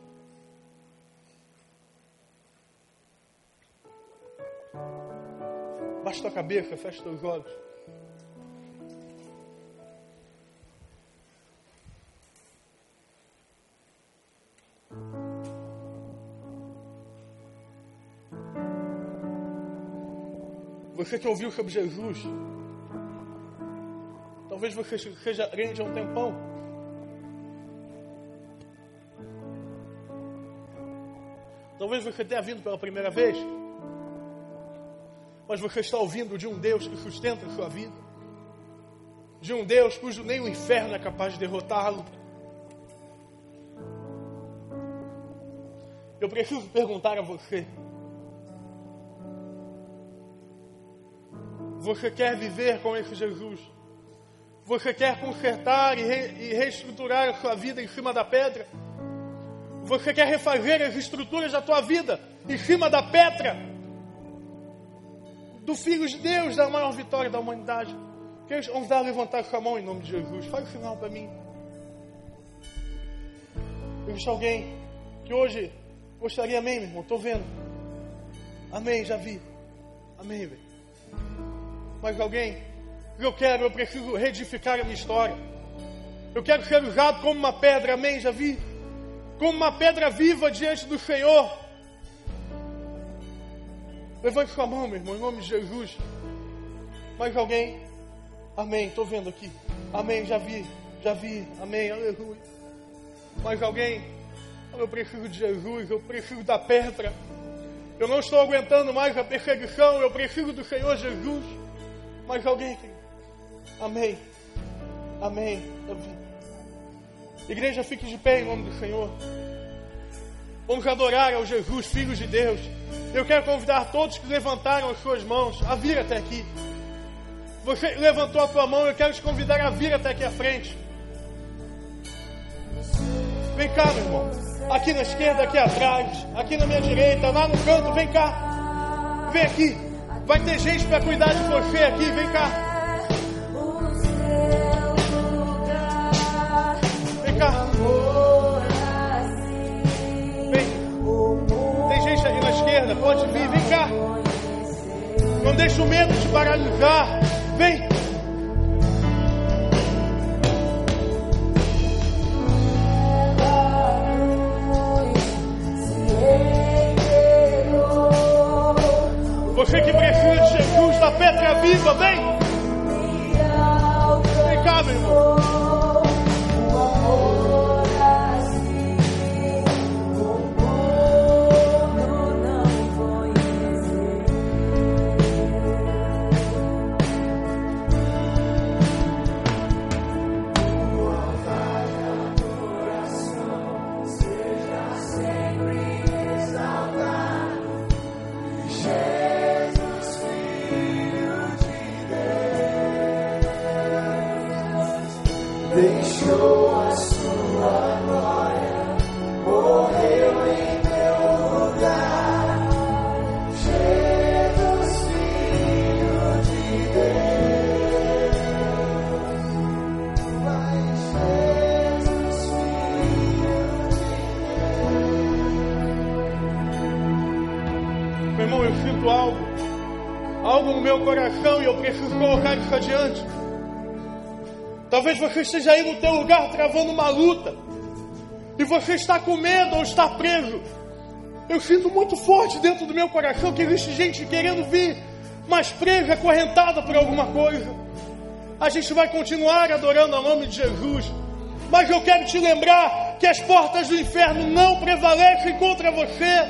[SPEAKER 2] Baixa tua cabeça, fecha teus olhos. Você que ouviu sobre Jesus, talvez você seja grande há um tempão. Talvez você tenha vindo pela primeira vez. Mas você está ouvindo de um Deus que sustenta a sua vida. De um Deus cujo nem o inferno é capaz de derrotá-lo. Eu preciso perguntar a você: Você quer viver com esse Jesus? Você quer consertar e, re, e reestruturar a sua vida em cima da pedra? Você quer refazer as estruturas da tua vida em cima da pedra? Do Filho de Deus, da maior vitória da humanidade. Quer ousar levantar sua mão em nome de Jesus? Faz o sinal para mim. Existe alguém que hoje gostaria, amém, meu irmão? Estou vendo. Amém, já vi. Amém, velho. Mais alguém? Eu quero, eu preciso reedificar a minha história. Eu quero ser usado como uma pedra, amém? Já vi? Como uma pedra viva diante do Senhor. Levante sua mão, meu irmão, em nome de Jesus. Mais alguém? Amém, estou vendo aqui. Amém, já vi, já vi. Amém, aleluia. Mais alguém? Eu preciso de Jesus, eu preciso da pedra. Eu não estou aguentando mais a perseguição, eu preciso do Senhor Jesus. Mais alguém? Amém. Amém. Igreja, fique de pé em nome do Senhor. Vamos adorar ao Jesus, Filho de Deus. Eu quero convidar todos que levantaram as suas mãos a vir até aqui. Você levantou a tua mão, eu quero te convidar a vir até aqui à frente. Vem cá, meu irmão. Aqui na esquerda, aqui atrás, aqui na minha direita, lá no canto, vem cá. Vem aqui. Vai ter gente para cuidar de você aqui, vem cá. Vem cá. Vir, vem cá. Não deixe o medo te paralisar. Vem. Você que precisa de Jesus da pedra viva, vem. Vem cá, meu irmão. Talvez você esteja aí no teu lugar travando uma luta. E você está com medo ou está preso. Eu sinto muito forte dentro do meu coração que existe gente querendo vir, mas presa, acorrentada por alguma coisa. A gente vai continuar adorando o nome de Jesus. Mas eu quero te lembrar que as portas do inferno não prevalecem contra você.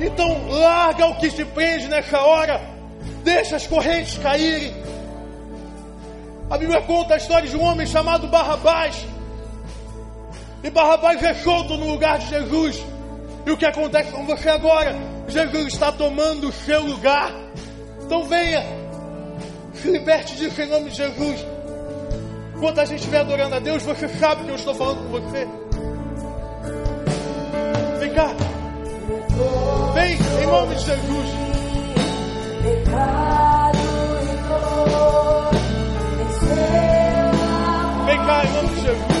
[SPEAKER 2] Então larga o que te prende nessa hora. Deixa as correntes caírem. A Bíblia conta a história de um homem chamado Barrabás. E Barrabás é solto no lugar de Jesus. E o que acontece com você agora? Jesus está tomando o seu lugar. Então venha, se liberte disso em nome de Jesus. Enquanto a gente estiver adorando a Deus, você sabe que eu estou falando com você. Vem cá. Vem, em nome de Jesus.
[SPEAKER 3] Venceu
[SPEAKER 2] Vem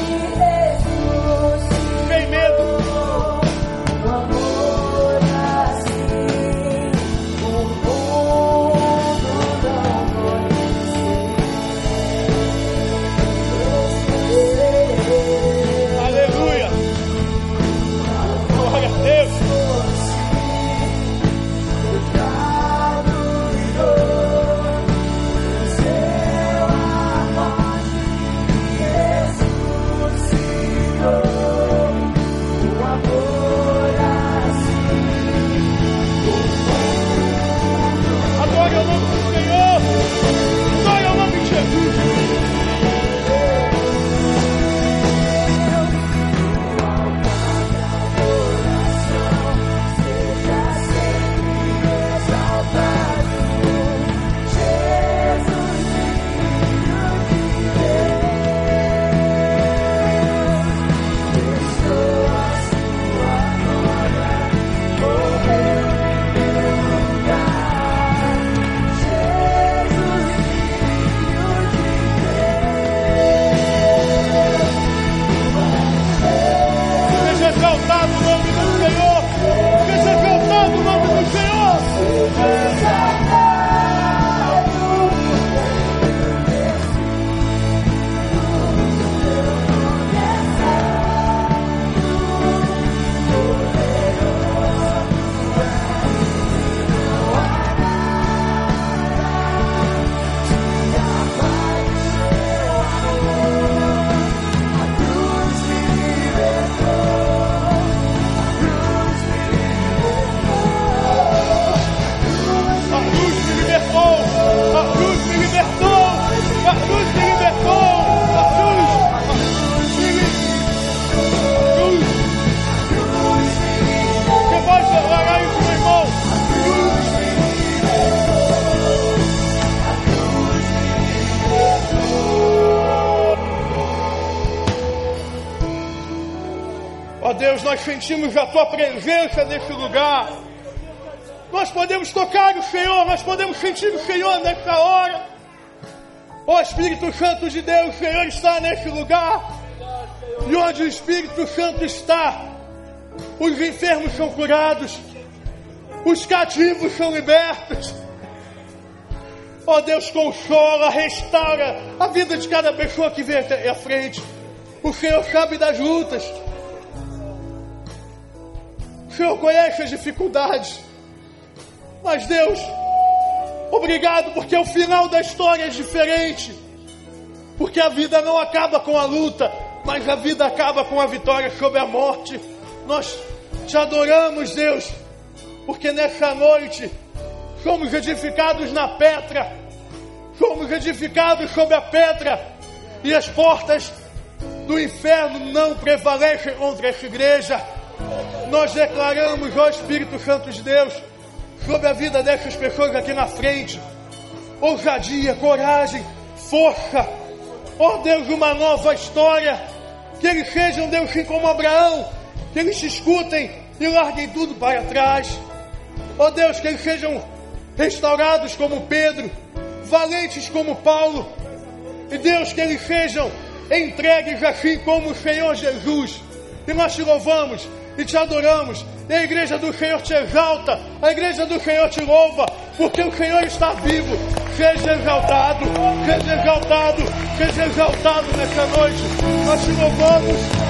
[SPEAKER 2] sentimos a tua presença nesse lugar. Nós podemos tocar o Senhor, nós podemos sentir o Senhor nessa hora. Ó Espírito Santo de Deus, o Senhor está nesse lugar. E onde o Espírito Santo está, os enfermos são curados, os cativos são libertos. Ó Deus, consola, restaura a vida de cada pessoa que vem à frente. O Senhor sabe das lutas. O Senhor conhece as dificuldades. Mas Deus, obrigado porque o final da história é diferente. Porque a vida não acaba com a luta, mas a vida acaba com a vitória sobre a morte. Nós te adoramos, Deus, porque nessa noite somos edificados na pedra, somos edificados sobre a pedra, e as portas do inferno não prevalecem contra essa igreja. Nós declaramos, ó Espírito Santo de Deus, sobre a vida dessas pessoas aqui na frente, ousadia, coragem, força, ó Deus, uma nova história, que eles sejam, Deus, como Abraão, que eles te escutem e larguem tudo para trás. Ó Deus, que eles sejam restaurados como Pedro, valentes como Paulo, e Deus, que eles sejam entregues assim como o Senhor Jesus. E nós te louvamos e te adoramos. E a igreja do Senhor te exalta, a igreja do Senhor te louva, porque o Senhor está vivo. Seja exaltado, seja exaltado, seja exaltado nessa noite. Nós te louvamos.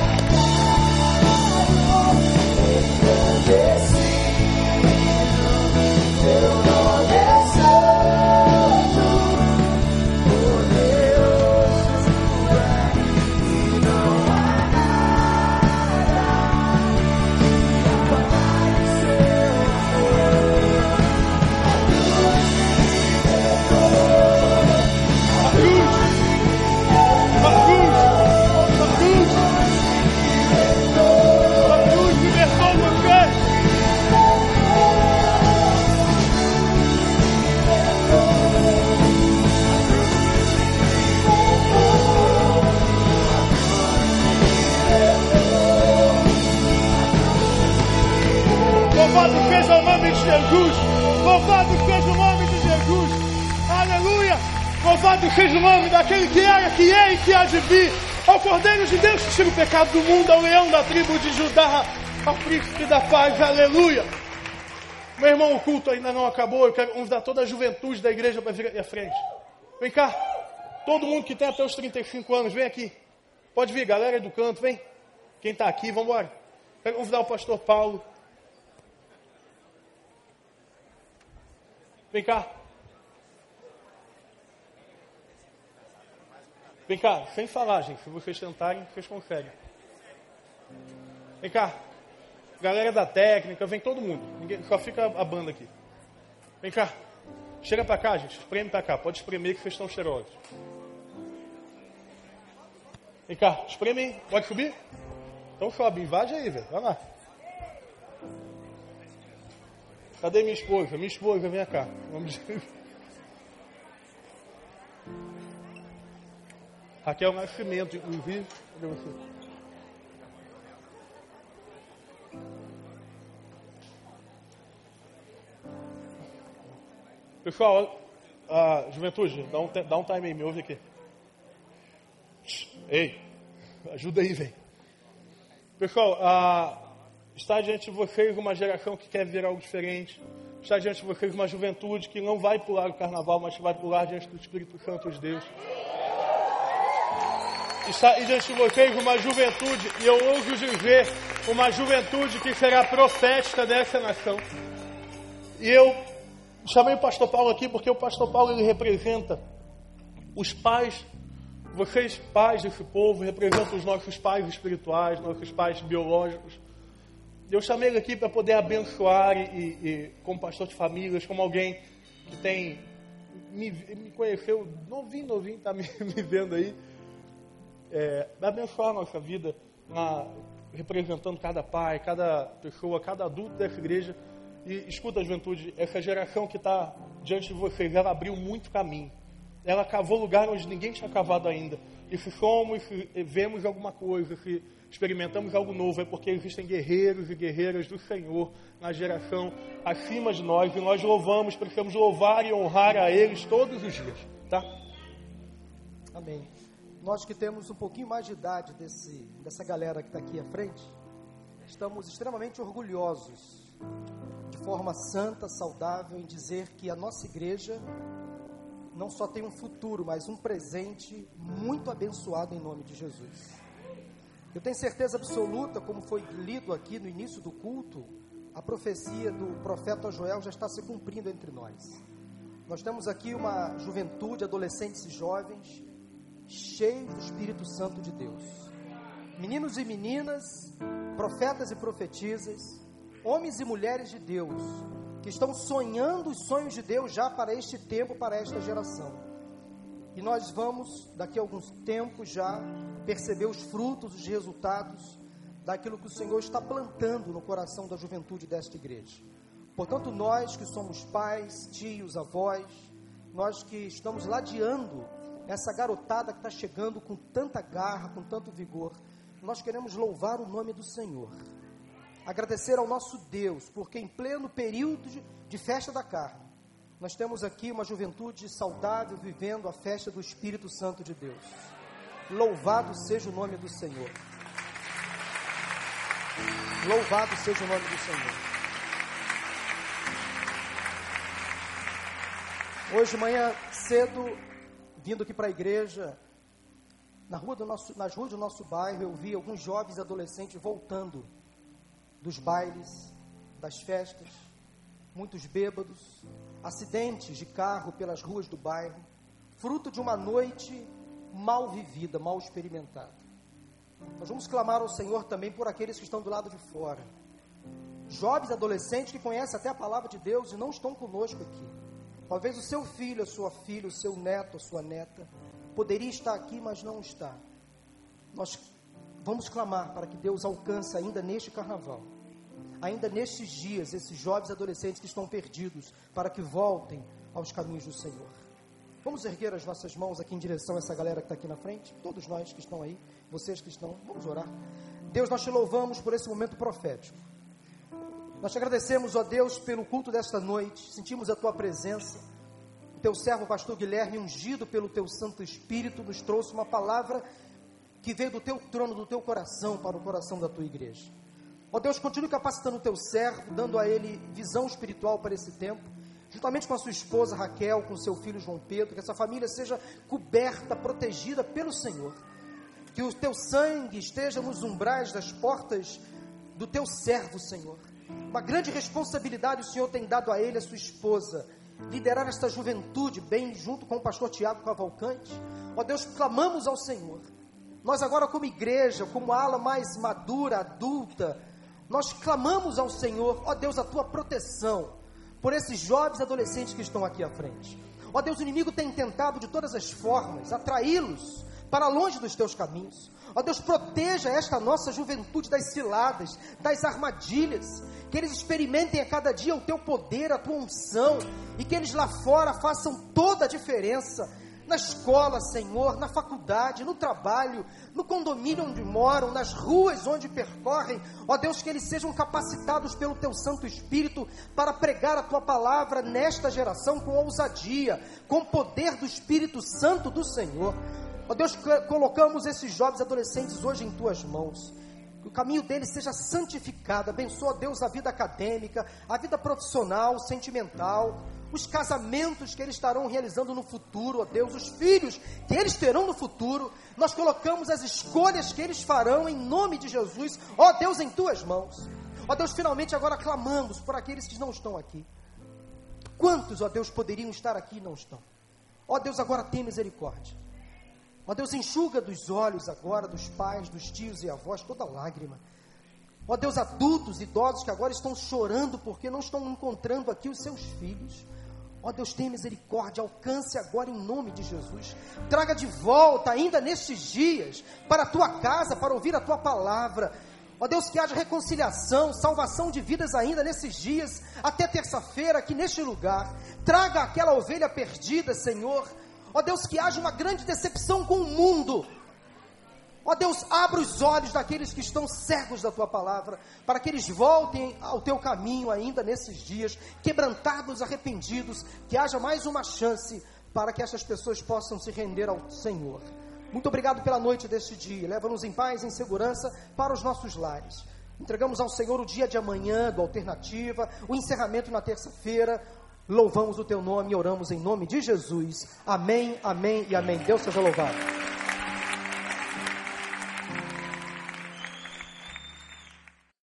[SPEAKER 2] Tira o pecado do mundo, ao leão da tribo de Judá, ao príncipe da paz. Aleluia. Meu irmão, o culto ainda não acabou. Eu quero convidar toda a juventude da igreja para vir à frente. Vem cá. Todo mundo que tem até os 35 anos, vem aqui. Pode vir, galera do canto, vem. Quem está aqui, vamos embora. Quero convidar o pastor Paulo. Vem cá. Vem cá, sem falar, gente. Se vocês tentarem, vocês conseguem. Vem cá. Galera da técnica, vem todo mundo. Ninguém, só fica a banda aqui. Vem cá. Chega pra cá, gente. Espreme pra cá. Pode espremer que vocês estão cheirosos. Vem cá, espreme aí. Pode subir? Então sobe, invade aí, velho. Vai lá. Cadê minha esposa? Minha esposa, vem cá. Vamos (laughs) dizer. Raquel Nascimento, inclusive. Cadê você? Pessoal, a juventude, dá um, dá um time aí, me ouve aqui. Ei, ajuda aí, velho. Pessoal, está diante de vocês uma geração que quer ver algo diferente. Está diante de vocês uma juventude que não vai pular o carnaval, mas que vai pular diante do Espírito Santo de Deus. Está diante de vocês uma juventude, e eu ouso dizer, uma juventude que será profética dessa nação. E eu chamei o pastor Paulo aqui porque o pastor Paulo ele representa os pais, vocês pais desse povo, representam os nossos pais espirituais, nossos pais biológicos. Eu chamei ele aqui para poder abençoar e- e, como pastor de famílias, como alguém que tem me, me conheceu novinho, novinho, está me, (laughs) me vendo aí, é, abençoar a nossa vida, na- representando cada pai, cada pessoa, cada adulto dessa igreja. E escuta, juventude, essa geração que está diante de vocês, ela abriu muito caminho. Ela cavou lugar onde ninguém tinha cavado ainda. E se somos, se vemos alguma coisa, se experimentamos algo novo, é porque existem guerreiros e guerreiras do Senhor na geração acima de nós e nós louvamos, precisamos louvar e honrar a eles todos os dias, tá?
[SPEAKER 4] Amém. Nós que temos um pouquinho mais de idade desse, dessa galera que está aqui à frente, estamos extremamente orgulhosos, de forma santa, saudável, em dizer que a nossa igreja não só tem um futuro, mas um presente muito abençoado em nome de Jesus. Eu tenho certeza absoluta, como foi lido aqui no início do culto, a profecia do profeta Joel já está se cumprindo entre nós. Nós temos aqui uma juventude, adolescentes e jovens, cheios do Espírito Santo de Deus. Meninos e meninas, profetas e profetisas, homens e mulheres de Deus, que estão sonhando os sonhos de Deus já para este tempo, para esta geração. E nós vamos, daqui a alguns tempos já, perceber os frutos, os resultados daquilo que o Senhor está plantando no coração da juventude desta igreja. Portanto, nós que somos pais, tios, avós, nós que estamos ladeando essa garotada que está chegando com tanta garra, com tanto vigor, nós queremos louvar o nome do Senhor. Agradecer ao nosso Deus, porque em pleno período de, festa da carne, nós temos aqui uma juventude saudável vivendo a festa do Espírito Santo de Deus. Louvado seja o nome do Senhor. Louvado seja o nome do Senhor. Hoje de manhã cedo, vindo aqui para a igreja, na rua do nosso, nas ruas do nosso bairro, eu vi alguns jovens adolescentes voltando dos bailes, das festas, muitos bêbados, acidentes de carro pelas ruas do bairro, fruto de uma noite mal vivida, mal experimentada. Nós vamos clamar ao Senhor também por aqueles que estão do lado de fora. Jovens, adolescentes que conhecem até a palavra de Deus e não estão conosco aqui. Talvez o seu filho, a sua filha, o seu neto, a sua neta, poderia estar aqui, mas não está. Nós vamos clamar para que Deus alcance ainda neste carnaval, ainda nestes dias, esses jovens adolescentes que estão perdidos, para que voltem aos caminhos do Senhor. Vamos erguer as nossas mãos aqui em direção a essa galera que está aqui na frente, todos nós que estão aí, vocês que estão, vamos orar. Deus, nós te louvamos por esse momento profético. Nós te agradecemos, ó Deus, pelo culto desta noite. Sentimos a tua presença. O teu servo, pastor Guilherme, ungido pelo teu Santo Espírito, nos trouxe uma palavra que veio do teu trono, do teu coração, para o coração da tua igreja. Ó Deus, continue capacitando o teu servo, dando a ele visão espiritual para esse tempo, juntamente com a sua esposa Raquel, com seu filho João Pedro, que essa família seja coberta, protegida pelo Senhor. Que o teu sangue esteja nos umbrais das portas do teu servo, Senhor. Uma grande responsabilidade o Senhor tem dado a ele, a sua esposa, liderar esta juventude, bem junto com o pastor Tiago Cavalcante. Ó Deus, clamamos ao Senhor. Nós agora, como igreja, como ala mais madura, adulta, nós clamamos ao Senhor, ó Deus, a tua proteção por esses jovens adolescentes que estão aqui à frente. Ó Deus, o inimigo tem tentado de todas as formas atraí-los para longe dos teus caminhos. Ó Deus, proteja esta nossa juventude das ciladas, das armadilhas, que eles experimentem a cada dia o teu poder, a tua unção, e que eles lá fora façam toda a diferença. Na escola, Senhor, na faculdade, no trabalho, no condomínio onde moram, nas ruas onde percorrem, ó Deus, que eles sejam capacitados pelo Teu Santo Espírito para pregar a Tua palavra nesta geração com ousadia, com poder do Espírito Santo do Senhor. Ó Deus, colocamos esses jovens adolescentes hoje em tuas mãos. Que o caminho deles seja santificado. Abençoa, Deus, a vida acadêmica, a vida profissional, sentimental, os casamentos que eles estarão realizando no futuro, ó Deus, os filhos que eles terão no futuro. Nós colocamos as escolhas que eles farão em nome de Jesus, ó Deus, em tuas mãos. Ó Deus, finalmente agora clamamos por aqueles que não estão aqui. Quantos, ó Deus, poderiam estar aqui e não estão? Ó Deus, agora tem misericórdia. Ó Deus, enxuga dos olhos agora dos pais, dos tios e avós toda lágrima. Ó Deus, adultos, idosos que agora estão chorando porque não estão encontrando aqui os seus filhos. Ó Deus, tenha misericórdia, alcance agora em nome de Jesus. Traga de volta, ainda nestes dias, para a tua casa, para ouvir a tua palavra. Ó Deus, que haja reconciliação, salvação de vidas ainda nesses dias, até terça-feira, aqui neste lugar. Traga aquela ovelha perdida, Senhor. Ó Deus, que haja uma grande decepção com o mundo. Ó Deus, abra os olhos daqueles que estão cegos da tua palavra, para que eles voltem ao teu caminho ainda nesses dias, quebrantados, arrependidos, que haja mais uma chance para que essas pessoas possam se render ao Senhor. Muito obrigado pela noite deste dia. Leva-nos em paz, em segurança para os nossos lares. Entregamos ao Senhor o dia de amanhã do Alternativa, o encerramento na terça-feira. Louvamos o teu nome e oramos em nome de Jesus. Amém, amém e amém. Deus seja louvado.